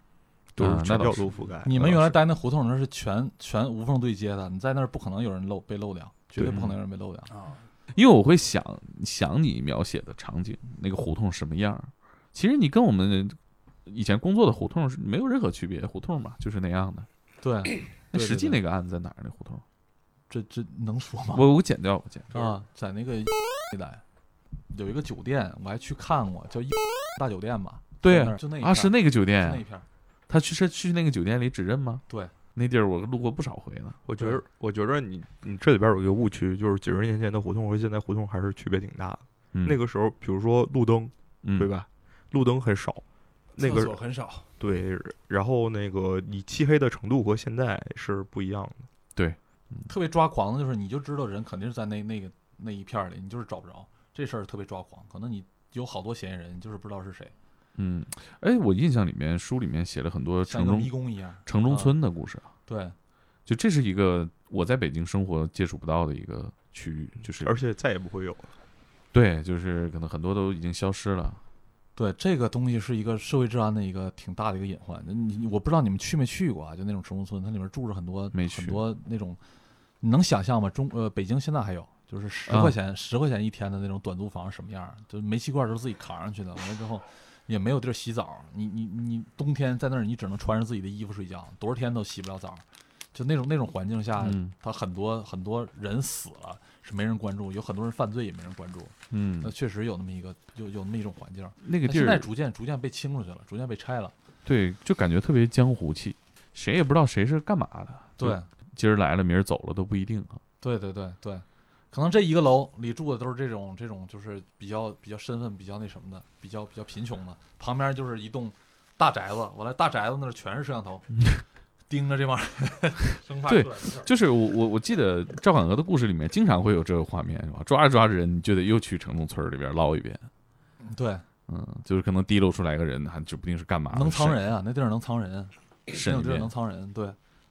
都啊是全角那倒是度覆盖。你们原来待那胡同那是全全无缝对接的，你在那儿不可能有人漏被漏掉，绝对对不可能有人被漏掉。啊，因为我会想想你描写的场景，那个胡同什么样儿。其实你跟我们以前工作的胡同是没有任何区别，胡同嘛就是那样的。*clears throat* 对，那对对实际那个案子在哪儿？那胡同？这这能说吗？我我剪掉，我剪掉。啊，在那个一带有一个酒店，我还去看过，叫大酒店吧。对就那一啊，是那个酒店那店一，片儿。他去是去那个酒店里指认吗？对，那地儿我路过不少回呢。我觉得，我觉得你你这里边有一个误区，就是几十年前的胡同和现在胡同还是区别挺大的。嗯那个时候，比如说路灯，嗯对？吧？路灯很少，那厕个所很少，对，然后那个你漆黑的程度和现在是不一样的。对特别抓狂的就是，你就知道人肯定是在那那个那一片儿里，你就是找不着。这事儿特别抓狂，可能你有好多嫌疑人，你就是不知道是谁，嗯，哎，我印象里面书里面写了很多城中迷宫一样。城中啊村的故事啊，对，就这是一个我在北京生活接触不到的一个区域，就是而且再也不会有了。对，就是可能很多都已经消失了。对，这个东西是一个社会治安的一个挺大的一个隐患。你你我不知道你们去没去过啊？就那种城中村，它里面住着很多没去很多那种，你能想象吗？中呃，北京现在还有，就是十啊块钱十、块钱一天的那种短租房什么样？就煤气罐都是自己扛上去的，完了之后也没有地儿洗澡。你你你冬天在那儿，你只能穿着自己的衣服睡觉，多少天都洗不了澡。就那种那种环境下，嗯他很多很多人死了是没人关注，有很多人犯罪也没人关注，嗯那嗯，确实有那么一个有有那么一种环境。那个地儿现在逐渐逐渐被清出去了，逐渐被拆了。对，就感觉特别江湖气，谁也不知道谁是干嘛的。对，今儿来了，明儿走了都不一定啊。对对对对，可能这一个楼里住的都是这种这种就是比较比较身份比较那什么的，比较比较贫穷的，旁边就是一栋大宅子，完了大宅子那儿全是摄像头，*laughs* 盯着这帮人，生怕对就是我我我记得赵婉娥的故事里面经常会有这个画面，是吧？抓着抓着人，你就得又去城中村里边捞一遍。对，嗯，就是可能提溜出来个人，还指不定是干嘛的，能藏人啊，那地儿能藏人，那审一遍种地儿能。藏人，对。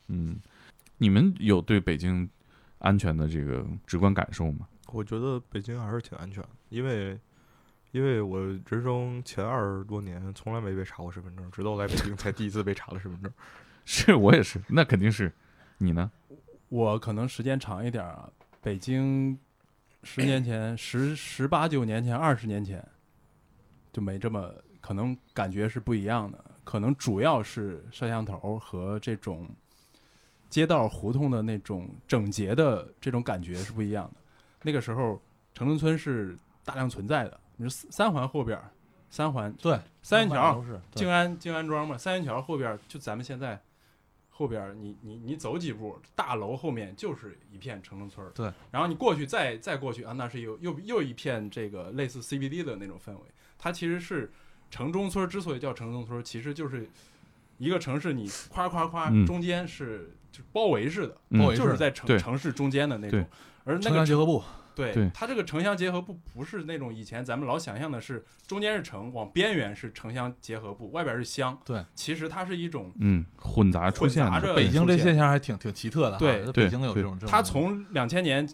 嗯，你们有对北京安全的这个直观感受吗？我觉得北京还是挺安全的，因为因为我人生前二十多年从来没被查过身份证，直到来北京才第一次被查了身份证。*laughs* 是我也是，那肯定是。你呢？我可能时间长一点啊，北京十年前、十十八九年前、二十年前就没这么，可能感觉是不一样的。可能主要是摄像头和这种街道胡同的那种整洁的这种感觉是不一样的。那个时候，城中村是大量存在的。你说三三环后边儿，三环对，三元桥静安静安庄嘛，三元桥后边儿就咱们现在后边儿，你你你走几步，大楼后面就是一片城中村儿对，然后你过去再再过去啊，那是有又又一片这个类似 CBD 的那种氛围。它其实是城中村之所以叫城中村，其实就是一个城市你夸夸夸嗯中间是就包围式的，就是在城城市中间的那种。而那个结合部，对对它这个城乡结合部不是那种以前咱们老想象的是中间是城，往边缘是城乡结合部，外边是乡。对，其实它是一种，嗯，混杂出现的北京这出现现象还挺挺奇特的哈。对对北京有这种这种。它从两千年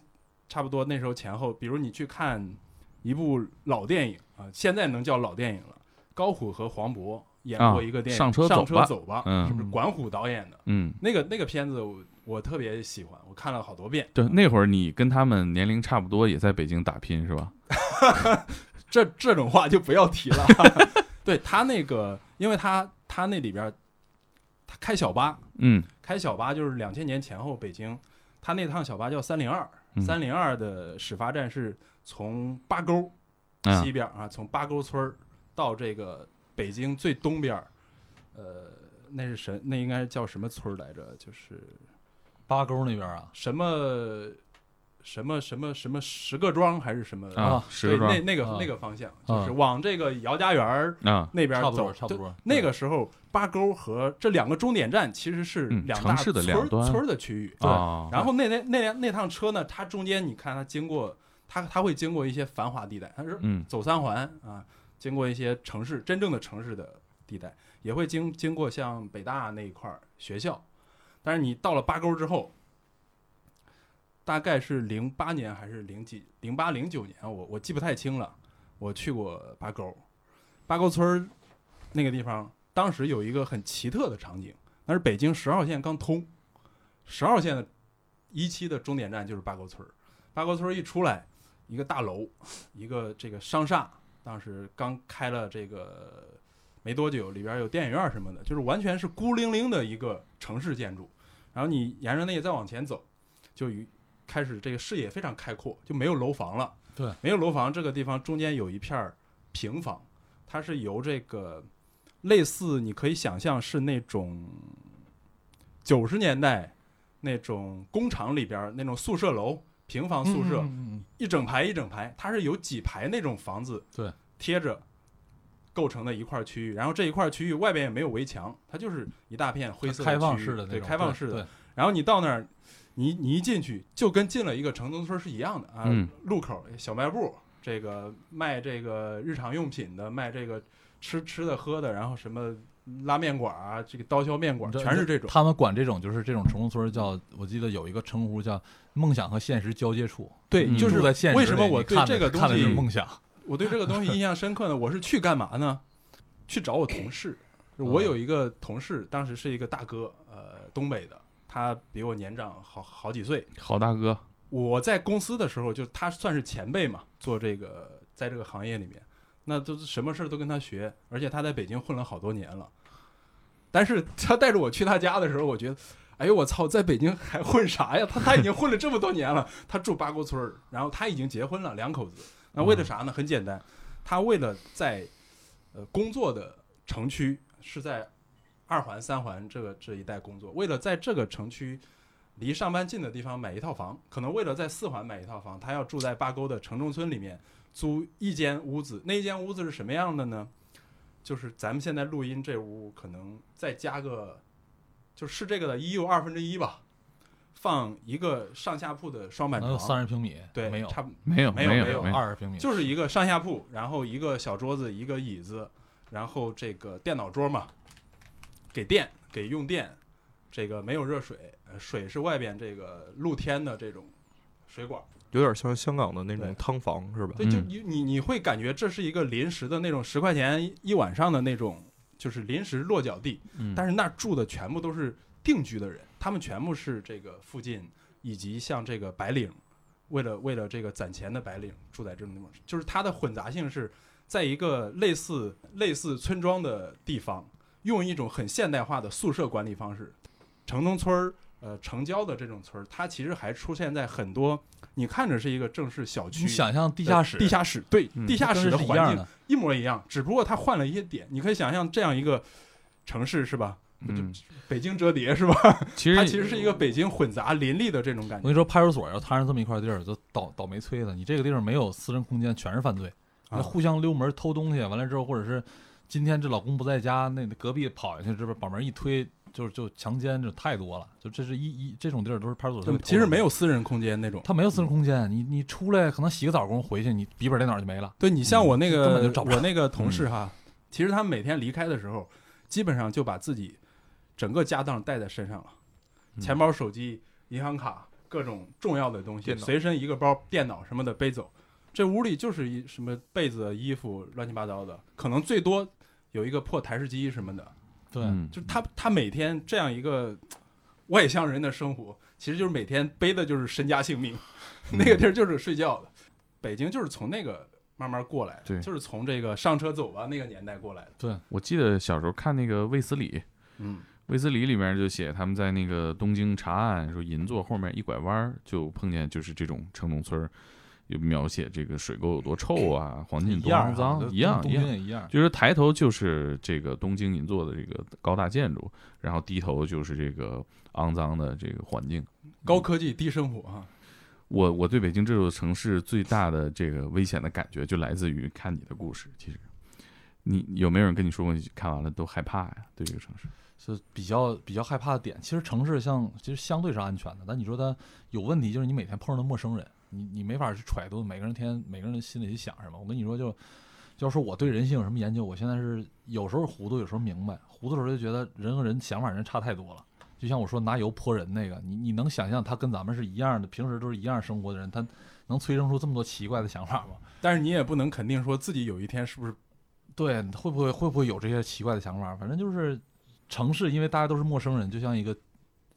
差不多那时候前后，比如你去看一部老电影啊，现在能叫老电影了，高虎和黄渤演过一个电影《啊上车上走吧走吧》，嗯是不是管虎导演的？嗯，那个那个片子我我特别喜欢，我看了好多遍。对，那会儿你跟他们年龄差不多，也在北京打拼是吧？*laughs* 这这种话就不要提了。*laughs* 对他那个，因为他他那里边儿，他开小巴，嗯开小巴就是两千年前后北京，他那趟小巴叫三零二，嗯三零二的始发站是从八沟啊西边儿啊，从八沟村儿到这个北京最东边儿，呃，那是什那应该叫什么村来着？就是八沟那边啊，什么什么什么什么十个庄还是什么啊，庄那那个、啊那个方向，啊就是往这个姚家园儿啊，那边差不多走，对差不多那个时候，八沟和这两个终点站其实是嗯两大城市的村儿两端村的区域。啊，然后那那那辆那趟车呢，它中间你看它经过，它它会经过一些繁华地带，它是嗯走三环啊，经过一些城市真正的城市的地带，也会经经过像北大那一块学校。但是你到了八沟之后，大概是零八年还是零几零八零九年，我我记不太清了。我去过八沟，八沟村那个地方，当时有一个很奇特的场景，那是北京十号线刚通，十号线的一期的终点站就是八沟村。八沟村一出来，一个大楼，一个这个商厦，当时刚开了这个没多久，里边有电影院什么的，就是完全是孤零零的一个城市建筑。然后你沿着那个再往前走，就与开始这个视野非常开阔，就没有楼房了。对，没有楼房，这个地方中间有一片儿平房，它是由这个类似你可以想象是那种九十年代那种工厂里边儿那种宿舍楼。平房宿舍、嗯嗯嗯一整排一整排，它是有几排那种房子对。贴着构成的一块区域，然后这一块区域外边也没有围墙，它就是一大片灰色的开放区域对式的那种，开放式的，然后你到那儿，你你一进去就跟进了一个城中村是一样的啊。嗯。路口小卖部，这个卖这个日常用品的，卖这个吃吃的喝的，然后什么拉面馆啊，这个刀削面馆，对全是这种。他们管这种就是这种城中村叫，我记得有一个称呼叫“梦想和现实交界处对，嗯”，就是住在现实为什么我对这个东看的是西梦想？*laughs* 我对这个东西印象深刻呢？我是去干嘛呢？去找我同事。我有一个同事，当时是一个大哥，呃，东北的，他比我年长好好几岁。好大哥，我在公司的时候，就他算是前辈嘛，做这个在这个行业里面，那都什么事儿都跟他学，而且他在北京混了好多年了。但是他带着我去他家的时候，我觉得，哎呦我操，在北京还混啥呀？他他已经混了这么多年了，他住八沟村儿，然后他已经结婚了，两口子。那为了啥呢？很简单，他为了在呃工作的城区是在二环、三环这个这一带工作，为了在这个城区离上班近的地方买一套房，可能为了在四环买一套房，他要住在八沟的城中村里面租一间屋子。那一间屋子是什么样的呢？就是咱们现在录音这屋，可能再加个，就是这个的一又二分之一吧，放一个上下铺的双板床，三十平米？对，没有，差不没有有没有没有有，二十平米，就是一个上下铺，然后一个小桌子，一个椅子，然后这个电脑桌嘛，给电给用电，这个没有热水，呃水是外边这个露天的这种水管。有点像香港的那种汤房是吧？对，就嗯你你你会感觉这是一个临时的那种十块钱一晚上的那种，就是临时落脚地，嗯但是那儿住的全部都是定居的人，他们全部是这个附近以及像这个白领，为了为了这个攒钱的白领住在这种地方，就是它的混杂性是在一个类似类似村庄的地方，用一种很现代化的宿舍管理方式，城中村儿。呃，城郊的这种村儿，它其实还出现在很多，你看着是一个正式小区，你想象地下室，地下室对、嗯地下室的环境是一样的，一模一样，只不过它换了一些点。你可以想象这样一个城市是吧？嗯，北京折叠是吧？其实它其实是一个北京混杂林立的这种感觉我跟你说，派出所要摊上这么一块地儿，就倒倒霉催的。你这个地方没有私人空间，全是犯罪，啊互相溜门偷东西，完了之后，或者是今天这老公不在家，那隔壁跑下去，这边把门一推，就是就强奸，这太多了。就这是一一这种地儿都是派出所。其实没有私人空间那种。他没有私人空间，你你出来可能洗个澡功夫回去，你笔记本电脑就没了。对你像我那个、我那个同事哈，其实他每天离开的时候，基本上就把自己整个家当带在身上了，嗯钱包、手机、银行卡，各种重要的东西，随身一个包、电脑什么的背走。这屋里就是一什么被子、衣服乱七八糟的，可能最多有一个破台式机什么的。对，嗯就他他每天这样一个外乡人的生活，其实就是每天背的就是身家性命，那个地儿就是睡觉的。北京就是从那个慢慢过来的，对就是从这个上车走吧那个年代过来的。对我记得小时候看那个卫斯理，嗯，卫斯理里面就写他们在那个东京查案，说银座后面一拐弯儿就碰见就是这种城中村儿，有描写这个水沟有多臭啊，*clears throat* 黄金多肮脏一样一样。一样。就是抬头就是这个东京银座的这个高大建筑，然后低头就是这个肮脏的这个环境。高科技低生活啊，我我对北京这座城市最大的这个危险的感觉，就来自于看你的故事。其实，你有没有人跟你说过，你看完了都害怕呀？对这个城市，是比较比较害怕的点。其实城市像其实相对是安全的，但你说它有问题，就是你每天碰上的陌生人，你你没法去揣度每个人天每个人心里去想什么。我跟你说就。就要说我对人性有什么研究，我现在是有时候糊涂，有时候明白。糊涂的时候就觉得人和人想法人差太多了。就像我说拿油泼人那个，你你能想象他跟咱们是一样的，平时都是一样生活的人，他能催生出这么多奇怪的想法吗？但是你也不能肯定说自己有一天是不是对，会不会会不会有这些奇怪的想法？反正就是城市，因为大家都是陌生人，就像一个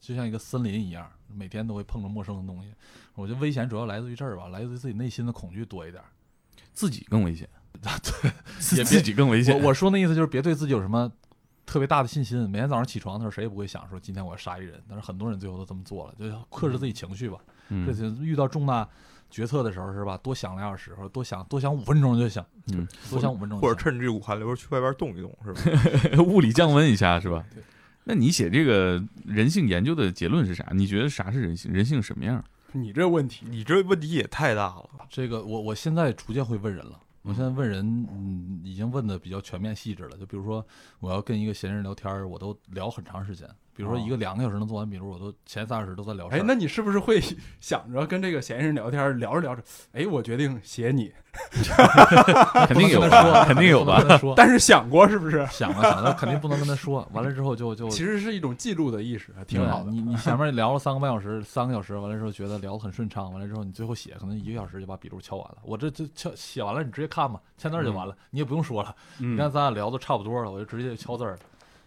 就像一个森林一样，每天都会碰着陌生的东西。我觉得危险主要来自于这儿吧，来自于自己内心的恐惧多一点。自己更危险，*laughs* 对，*laughs* 自也别自己更危险。我我说那意思就是别对自己有什么特别大的信心。每天早上起床的时候，谁也不会想说今天我要杀一人，但是很多人最后都这么做了，就克制自己情绪吧。嗯这次遇到重大决策的时候是吧？多想两小时，或者多想多想五分钟就行，嗯，多想五分钟，或者趁这股寒流去外边动一动，是吧？*laughs* 物理降温一下是吧对？那你写这个人性研究的结论是啥？你觉得啥是人性？人性什么样？你这问题？你这问题也太大了。这个我我现在逐渐会问人了。我现在问人，嗯，已经问的比较全面细致了。就比如说，我要跟一个闲人聊天儿，我都聊很长时间。比如说一个两个小时能做完，笔录我都前三小时都在聊事。哎，那你是不是会 *laughs* 想着跟这个嫌疑人聊天，聊着聊着，哎，我决定写你，*laughs* 肯定有吧？说，肯定有吧但是想过是不是？想了想了，肯定不能跟他说。完了之后就就其实是一种记录的意识，还挺好的。你你前面聊了三个半小时，三个小时，完了之后觉得聊得很顺畅，完了之后你最后写，可能一个小时就把笔录敲完了。我这这敲写完了，你直接看吧，签字就完了，你也不用说了。你看嗯，咱俩聊的差不多了，我就直接敲字儿。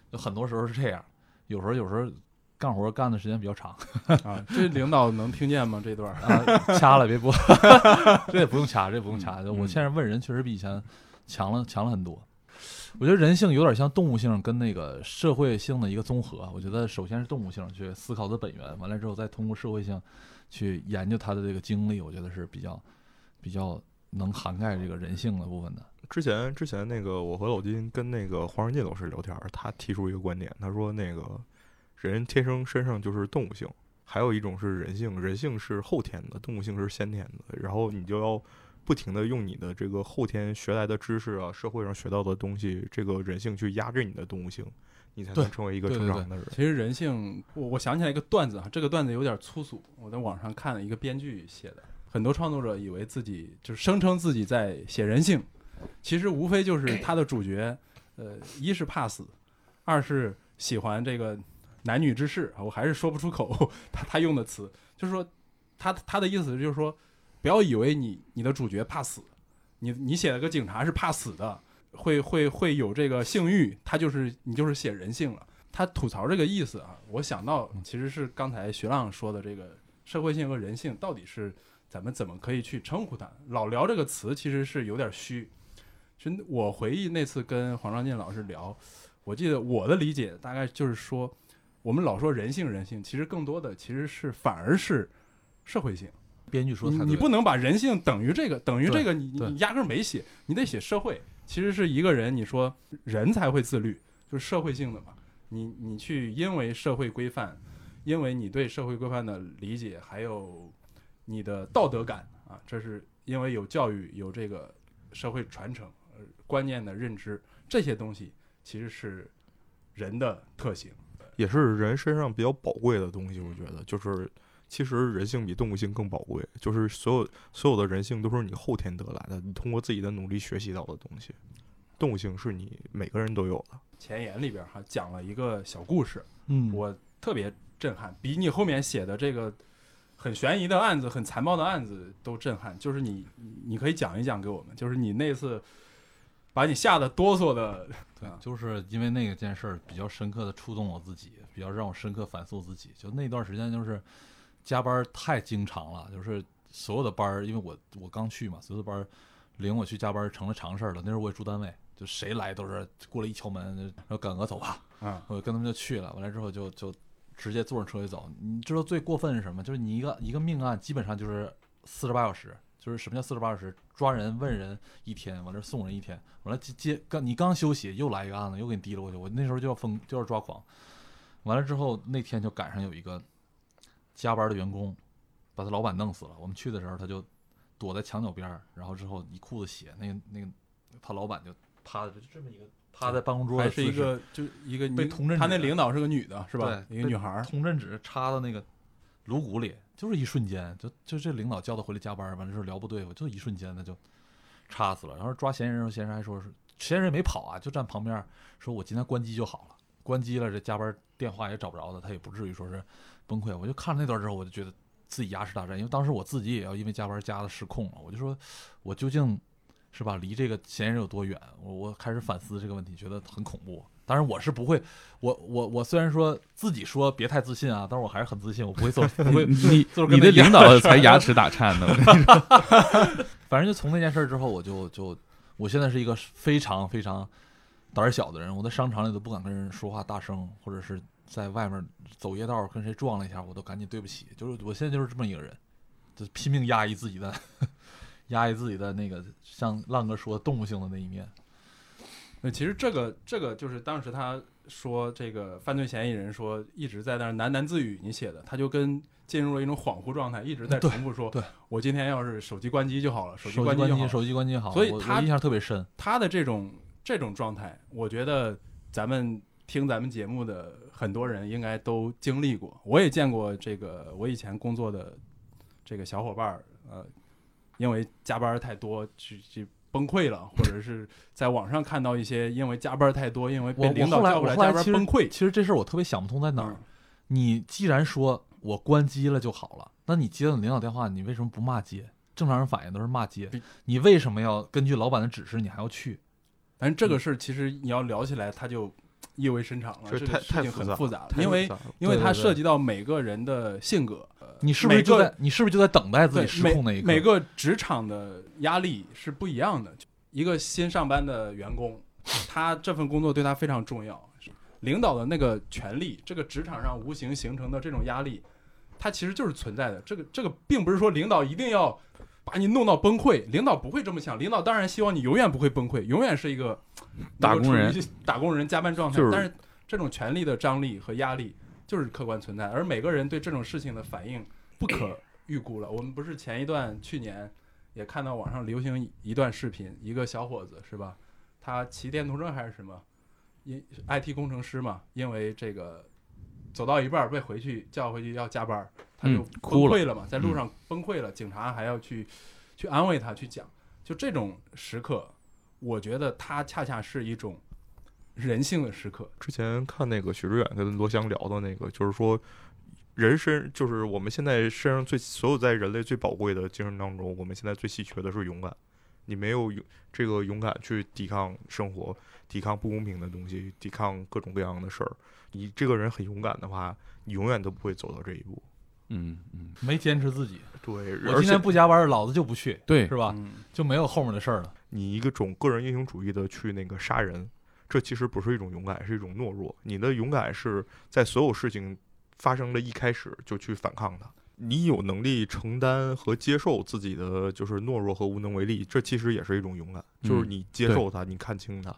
就很多时候是这样，有时候有时候干活干的时间比较长 *laughs* 啊，这领导能听见吗？这段儿 *laughs* 啊，掐了别播，*laughs* 这也不用掐，这也不用掐。就我嗯现在问人确实比以前强了强了很多。我觉得人性有点像动物性跟那个社会性的一个综合。我觉得首先是动物性去思考的本源，完了之后再通过社会性去研究它的这个经历，我觉得是比较比较能涵盖这个人性的部分的。之前之前那个我和老金跟那个黄仁进老师聊天，他提出一个观点，他说那个人天生身上就是动物性，还有一种是人性，人性是后天的，动物性是先天的，然后你就要不停的用你的这个后天学来的知识啊，社会上学到的东西，这个人性去压制你的动物性，你才能成为一个对对对正常的人。其实人性，我我想起来一个段子啊，这个段子有点粗俗，我在网上看了一个编剧写的，很多创作者以为自己就是声称自己在写人性，其实无非就是 *clears throat* 他的主角，呃，一是怕死，二是喜欢这个男女之事啊，我还是说不出口他他用的词，就是说他他的意思就是说，不要以为你你的主角怕死，你你写了个警察是怕死的，会会会有这个性欲，他就是你就是写人性了。他吐槽这个意思啊，我想到其实是刚才徐浪说的这个社会性和人性到底是咱们怎么可以去称呼它？老聊这个词其实是有点虚。我回忆那次跟黄尚进老师聊，我记得我的理解大概就是说，我们老说人性人性，其实更多的其实是反而是社会性。编剧说你太对了你不能把人性等于这个，等于这个你对你压根儿没写，你得写社会。其实是一个人，你说人才会自律，就是社会性的嘛。你你去因为社会规范，因为你对社会规范的理解，还有你的道德感啊，这是因为有教育，有这个社会传承、呃观念的认知，这些东西其实是人的特性。也是人身上比较宝贵的东西，我觉得就是。其实人性比动物性更宝贵，就是所有所有的人性都是你后天得来的，你通过自己的努力学习到的东西。动物性是你每个人都有的。前言里边哈讲了一个小故事，嗯，我特别震撼，比你后面写的这个很悬疑的案子、很残暴的案子都震撼。就是你，你可以讲一讲给我们，就是你那次把你吓得哆嗦的，对，就是因为那个件事儿比较深刻的触动我自己，比较让我深刻反思我自己。就那段时间，就是加班太经常了，就是所有的班儿，因为我我刚去嘛，所有的班儿领我去加班儿成了常事儿了。那时候我也住单位，就谁来都是过来一敲门，然后赶鹅走吧，嗯，我跟他们就去了。完了之后就就直接坐上车就走。你知道最过分是什么？就是你一个一个命案基本上就是四十八小时。就是什么叫四十八小时？抓人问人一天，完了送人一天，完了接接刚你刚休息又来一个案子，又给你提溜过去。我那时候就要疯，就要抓狂。完了之后那天就赶上有一个加班的员工，把他老板弄死了。我们去的时候他就躲在墙角边儿，然后之后一裤子血，那个那个他老板就趴在就这么一个趴在办公桌还的姿势是一个就一个女被同镇他那领导是个女的，是吧？一个女孩儿，通针纸插到那个颅骨里，就是一瞬间，就就这领导叫他回来加班，完了之后聊不对付，就一瞬间他就插死了。然后抓嫌疑人，嫌疑人还说是嫌疑人没跑啊，就站旁边说我今天关机就好了，关机了这加班电话也找不着他，他也不至于说是崩溃。我就看了那段之后，我就觉得自己牙齿大战，因为当时我自己也要因为加班加的失控了，我就说我究竟是吧离这个嫌疑人有多远？我我开始反思这个问题，觉得很恐怖。当然我是不会，我我我虽然说自己说别太自信啊，但是我还是很自信，我不会做，不会你你的领导才牙齿打颤呢。*laughs* *laughs* 反正就从那件事儿之后，我就就我现在是一个非常非常胆儿小的人，我在商场里都不敢跟人说话大声，或者是在外面走夜道跟谁撞了一下，我都赶紧对不起。就是我现在就是这么一个人，就拼命压抑自己的 *laughs* 压抑自己的那个像浪哥说动物性的那一面。那其实这个这个就是当时他说这个犯罪嫌疑人说一直在那儿喃喃自语，你写的，他就跟进入了一种恍惚状态，一直在重复说，对我今天要是手机关机就好了，手机关机，就好了。手机关机好，所以他印象特别深。他的这种这种状态，我觉得咱们听咱们节目的很多人应该都经历过。我也见过这个，我以前工作的这个小伙伴儿，呃，因为加班太多，去去崩溃了，或者是在网上看到一些因为加班太多，因为被我领导叫过来加班崩溃。其实这事儿我特别想不通在哪儿。嗯你既然说我关机了就好了，那你接到领导电话，你为什么不骂街？正常人反应都是骂街，你为什么要根据老板的指示你还要去？反正这个事儿其实你要聊起来，它就意味深长了，这个事情太复杂很复杂了，因为因为它涉及到每个人的性格，呃你是不是就在你是不是就在等待自己失控那一刻？每每个职场的压力是不一样的。一个新上班的员工，他这份工作对他非常重要。领导的那个权利，这个职场上无形形成的这种压力，它其实就是存在的。这个这个并不是说领导一定要把你弄到崩溃，领导不会这么想。领导当然希望你永远不会崩溃，永远是一个打工人打工人加班状态。就是但是这种权力的张力和压力就是客观存在，而每个人对这种事情的反应不可 *clears throat* 预估了。我们不是前一段去年也看到网上流行一段视频，一个小伙子是吧？他骑电动车还是什么？因 IT 工程师嘛，因为这个走到一半儿被回去叫回去要加班儿，他就嗯崩溃了嘛，在路上崩溃了，警察还要去去安慰他，去讲，就这种时刻，我觉得它恰恰是一种人性的时刻。之前看那个许知远跟罗翔聊的那个，就是说，人身就是我们现在身上最所有在人类最宝贵的精神当中，我们现在最稀缺的是勇敢。你没有勇这个勇敢去抵抗生活，抵抗不公平的东西，抵抗各种各样的事儿，你这个人很勇敢的话，你永远都不会走到这一步。嗯嗯，没坚持自己。对，我今天不加班，老子就不去，对是吧？嗯，就没有后面的事儿了。你一个种个人英雄主义的去那个杀人，这其实不是一种勇敢，是一种懦弱。你的勇敢是在所有事情发生的一开始就去反抗它。你有能力承担和接受自己的就是懦弱和无能为力，这其实也是一种勇敢。就是嗯你接受它，你看清它，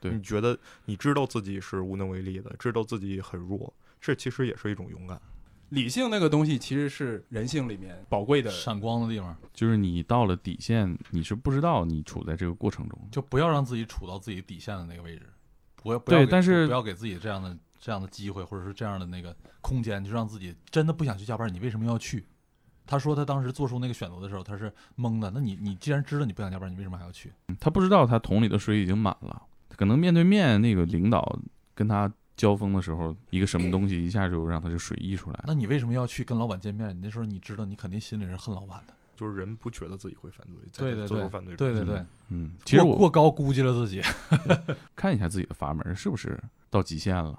对你觉得你知道自己是无能为力的，知道自己很弱，这其实也是一种勇敢。理性那个东西其实是人性里面宝贵的。闪光的地方，就是你到了底线，你是不知道你处在这个过程中。就不要让自己处到自己底线的那个位置，不要不要但是不要给自己这样的这样的机会，或者是这样的那个空间，就让自己真的不想去加班，你为什么要去？他说他当时做出那个选择的时候，他是懵的。那你你既然知道你不想加班，你为什么还要去？他不知道他桶里的水已经满了，可能面对面那个领导跟他交锋的时候，一个什么东西一下就让他就水溢出来。那你为什么要去跟老板见面？你那时候你知道你肯定心里是恨老板的。就是人不觉得自己会犯罪，在对对对做出犯罪，对对对，嗯，其实过我过高估计了自己。*laughs* 看一下自己的阀门是不是到极限了。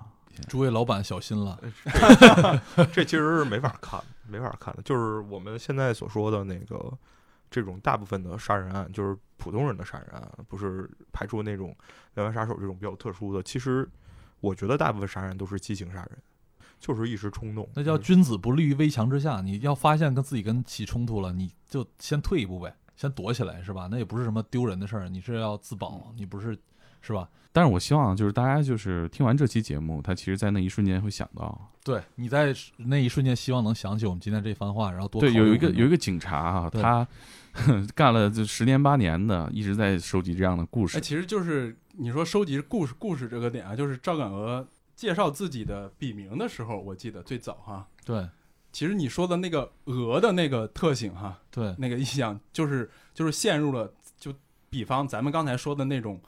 诸位老板小心了，*laughs* 这其实是没法看，没法看的。就是我们现在所说的那个这种大部分的杀人案，就是普通人的杀人案，不是排除那种连环杀手这种比较特殊的。其实我觉得大部分杀人都是激情杀人，就是一时冲动。那叫君子不立于危墙之下。你要发现跟自己跟起冲突了，你就先退一步呗，先躲起来，是吧？那也不是什么丢人的事儿，你是要自保，你不是是吧？但是我希望就是大家就是听完这期节目，他其实在那一瞬间会想到，对，你在那一瞬间希望能想起我们今天这番话，然后多对，有一个有一个警察啊，对。他 *laughs* 干了这十年八年的，一直在收集这样的故事。哎，事。其实就是你说收集故事故事这个点啊，就是赵敢鹅介绍自己的笔名的时候，我记得最早哈，对。其实你说的那个鹅的那个特性哈，对。那个意象就是就是陷入了，就比方咱们刚才说的那种，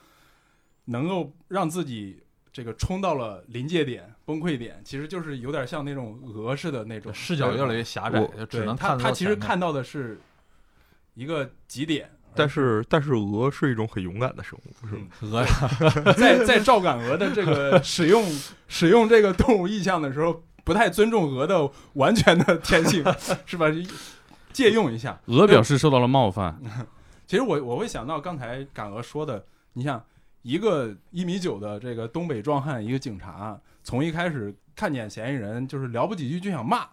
能够让自己这个冲到了临界点、崩溃点，其实就是有点像那种鹅似的那种视角越来越狭窄，就只能他他其实看到的是一个极点，但是但是鹅是一种很勇敢的生物，是吗？嗯鹅呀，在在照赶鹅的这个 *laughs* 使用使用这个动物意象的时候，不太尊重鹅的完全的天性，*laughs* 是吧？借用一下。鹅表示受到了冒犯，*laughs* 其实我我会想到刚才敢鹅说的，你想一个一米九的这个东北壮汉，一个警察，从一开始看见嫌疑人就是聊不几句就想骂，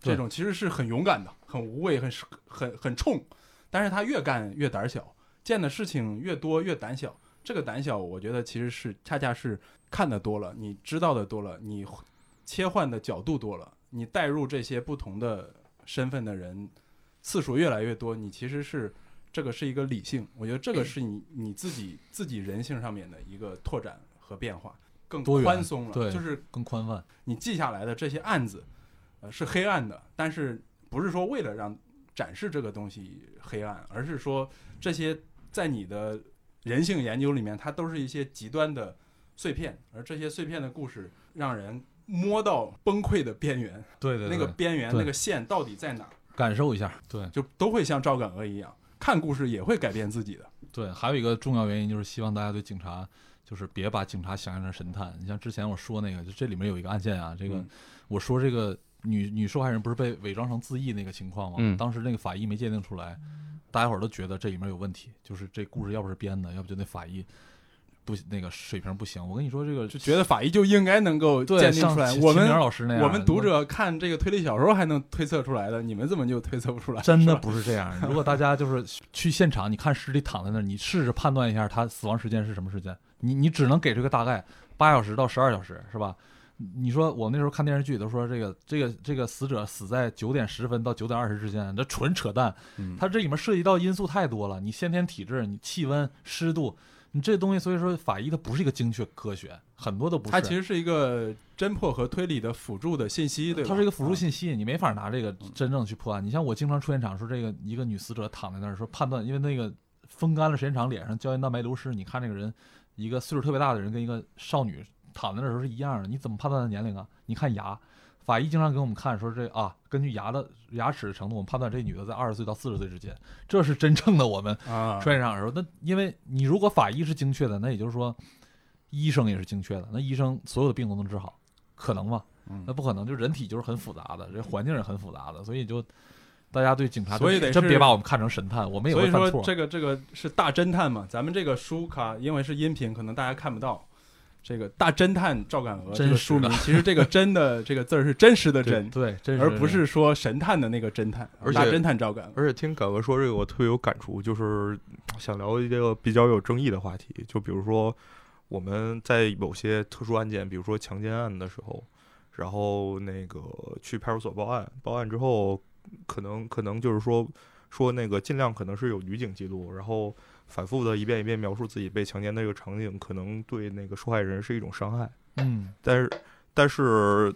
这种其实是很勇敢的，很无畏，很很很冲，但是他越干越胆小，见的事情越多越胆小。这个胆小，我觉得其实是恰恰是看的多了，你知道的多了，你切换的角度多了，你带入这些不同的身份的人次数越来越多，你其实是这个是一个理性，我觉得这个是你你自己自己人性上面的一个拓展和变化，更宽松了。对就是更宽泛。你记下来的这些案子，呃，是黑暗的，但是不是说为了让展示这个东西黑暗，而是说这些在你的人性研究里面，它都是一些极端的碎片，而这些碎片的故事让人摸到崩溃的边缘，对对那个边缘那个线到底在哪儿，感受一下，对就都会像赵敢鹅一样，看故事也会改变自己的。对。还有一个重要原因就是希望大家对警察，就是别把警察想象成神探。你像之前我说那个，就这里面有一个案件啊，这个、嗯我说这个女女受害人不是被伪装成自缢那个情况吗？嗯当时那个法医没鉴定出来，大家伙儿都觉得这里面有问题，就是这故事要不是编的，要不就那法医不那个水平不行。我跟你说这个就觉得法医就应该能够鉴定出来。我们老师那样，我们读者看这个推理小说还能推测出来的，你们怎么就推测不出来？真的不是这样。*laughs* 如果大家就是去现场，你看尸体躺在那儿，你试着判断一下他死亡时间是什么时间，你你只能给这个大概八小时到十二小时，是吧？你说我那时候看电视剧都说这个这个这个死者死在九点十分到九点二十之间，这纯扯淡。嗯它这里面涉及到因素太多了，你先天体质、你气温、湿度，你这东西，所以说法医它不是一个精确科学，很多都不是。它其实是一个侦破和推理的辅助的信息，对吧？它是一个辅助啊信息，你没法拿这个真正去破案。你像我经常出现场说，这个一个女死者躺在那儿说判断，因为那个风干了时间长，脸上胶原蛋白流失，你看这个人一个岁数特别大的人跟一个少女躺在那儿时候是一样的，你怎么判断她年龄啊？你看牙，法医经常给我们看说这啊，根据牙的牙齿的程度，我们判断这女的在二十岁到四十岁之间，这是真正的我们啊出，现场的时候，那因为你如果法医是精确的，那也就是说，医生也是精确的，那医生所有的病都能治好，可能吗？嗯那不可能，就人体就是很复杂的，这环境是很复杂的，所以就大家对警察所以得真别把我们看成神探，我们也所以说会犯错。这个这个是大侦探嘛，咱们这个书卡因为是音频，可能大家看不到。这个大侦探赵敢娥这真实的个书名，*laughs* 其实这个“真”的这个字儿是真实的“真对，真”，而不是说神探的那个侦探。而且大侦探赵敢娥，而且听敢鹅说这个，我特别有感触，就是想聊一个比较有争议的话题，就比如说我们在某些特殊案件，比如说强奸案的时候，然后那个去派出所报案，报案之后，可能可能就是说说那个尽量可能是有女警记录，然后反复的一遍一遍描述自己被强奸的这个场景，可能对那个受害人是一种伤害。嗯，但是但是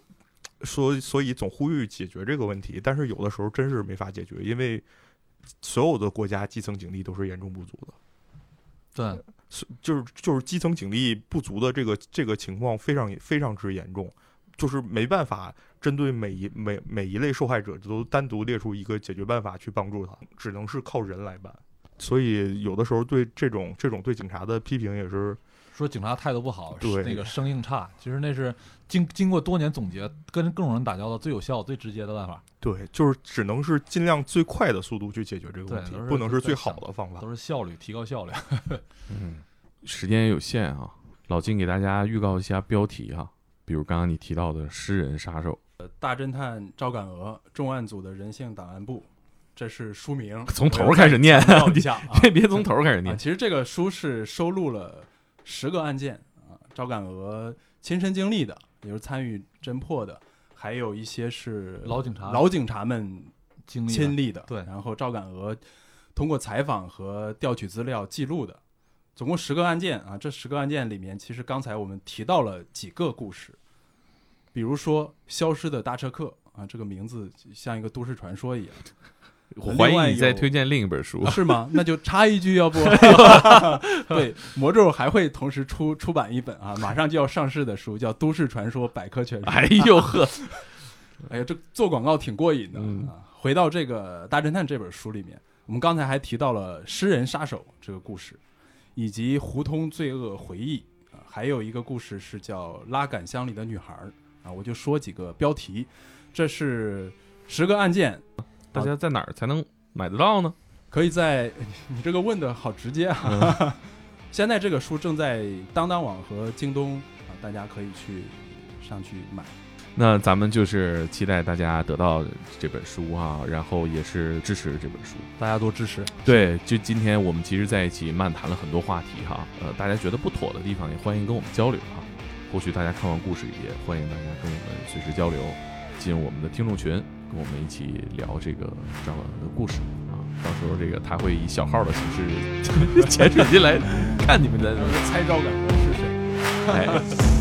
所所以总呼吁解决这个问题，但是有的时候真是没法解决，因为所有的国家基层警力都是严重不足的，对，是就是就是基层警力不足的这个这个情况非常非常之严重，就是没办法针对每一每每一类受害者都单独列出一个解决办法去帮助他，只能是靠人来办。所以有的时候对这种这种对警察的批评也是说警察态度不好，对那个生硬差，其实那是经经过多年总结，跟各种人打交道最有效、最直接的办法，对，就是只能是尽量最快的速度去解决这个问题不能是最好的方法都。是效率，提高效率。*laughs* 嗯，时间也有限啊，老金给大家预告一下标题哈、比如刚刚你提到的诗人杀手，呃大侦探赵敢娥，重案组的人性档案部，这是书名。*laughs* 从头开始念，强调一下 *laughs* 啊，别别从头开始啊，念。其实这个书是收录了十个案件啊，赵敢娥亲身经历的，也就是参与侦破的，还有一些是老警察老警察们经历的亲历的。对然后赵敢娥通过采访和调取资料记录的，总共十个案件啊。这十个案件里面，其实刚才我们提到了几个故事，比如说消失的大车客啊，这个名字像一个都市传说一样。我怀疑你在推荐另一本书，是吗？*laughs* 那就插一句，要不 *laughs* *laughs* 对魔咒还会同时出出版一本啊，马上就要上市的书，叫《都市传说百科全书》。哎呦呵，哎呀，这做广告挺过瘾的、嗯啊！回到这个《大侦探》这本书里面，我们刚才还提到了诗人杀手这个故事，以及胡同罪恶回忆啊，还有一个故事是叫《拉杆箱里的女孩》啊，我就说几个标题，这是十个案件，大家在哪儿才能买得到呢？可以在 *laughs* 你这个问的好直接啊！嗯 *laughs* 现在这个书正在当当网和京东啊，大家可以去上去买。那咱们就是期待大家得到这本书哈、然后也是支持这本书。大家多支持。对，就今天我们其实在一起漫谈了很多话题哈，呃，大家觉得不妥的地方也欢迎跟我们交流哈。或许大家看完故事也欢迎大家跟我们随时交流，进入我们的听众群，跟我们一起聊这个张婉的故事啊。到时候这个他会以小号的形式 *laughs* 潜水进来看你们在 *laughs* 猜赵敢娥是谁？哎。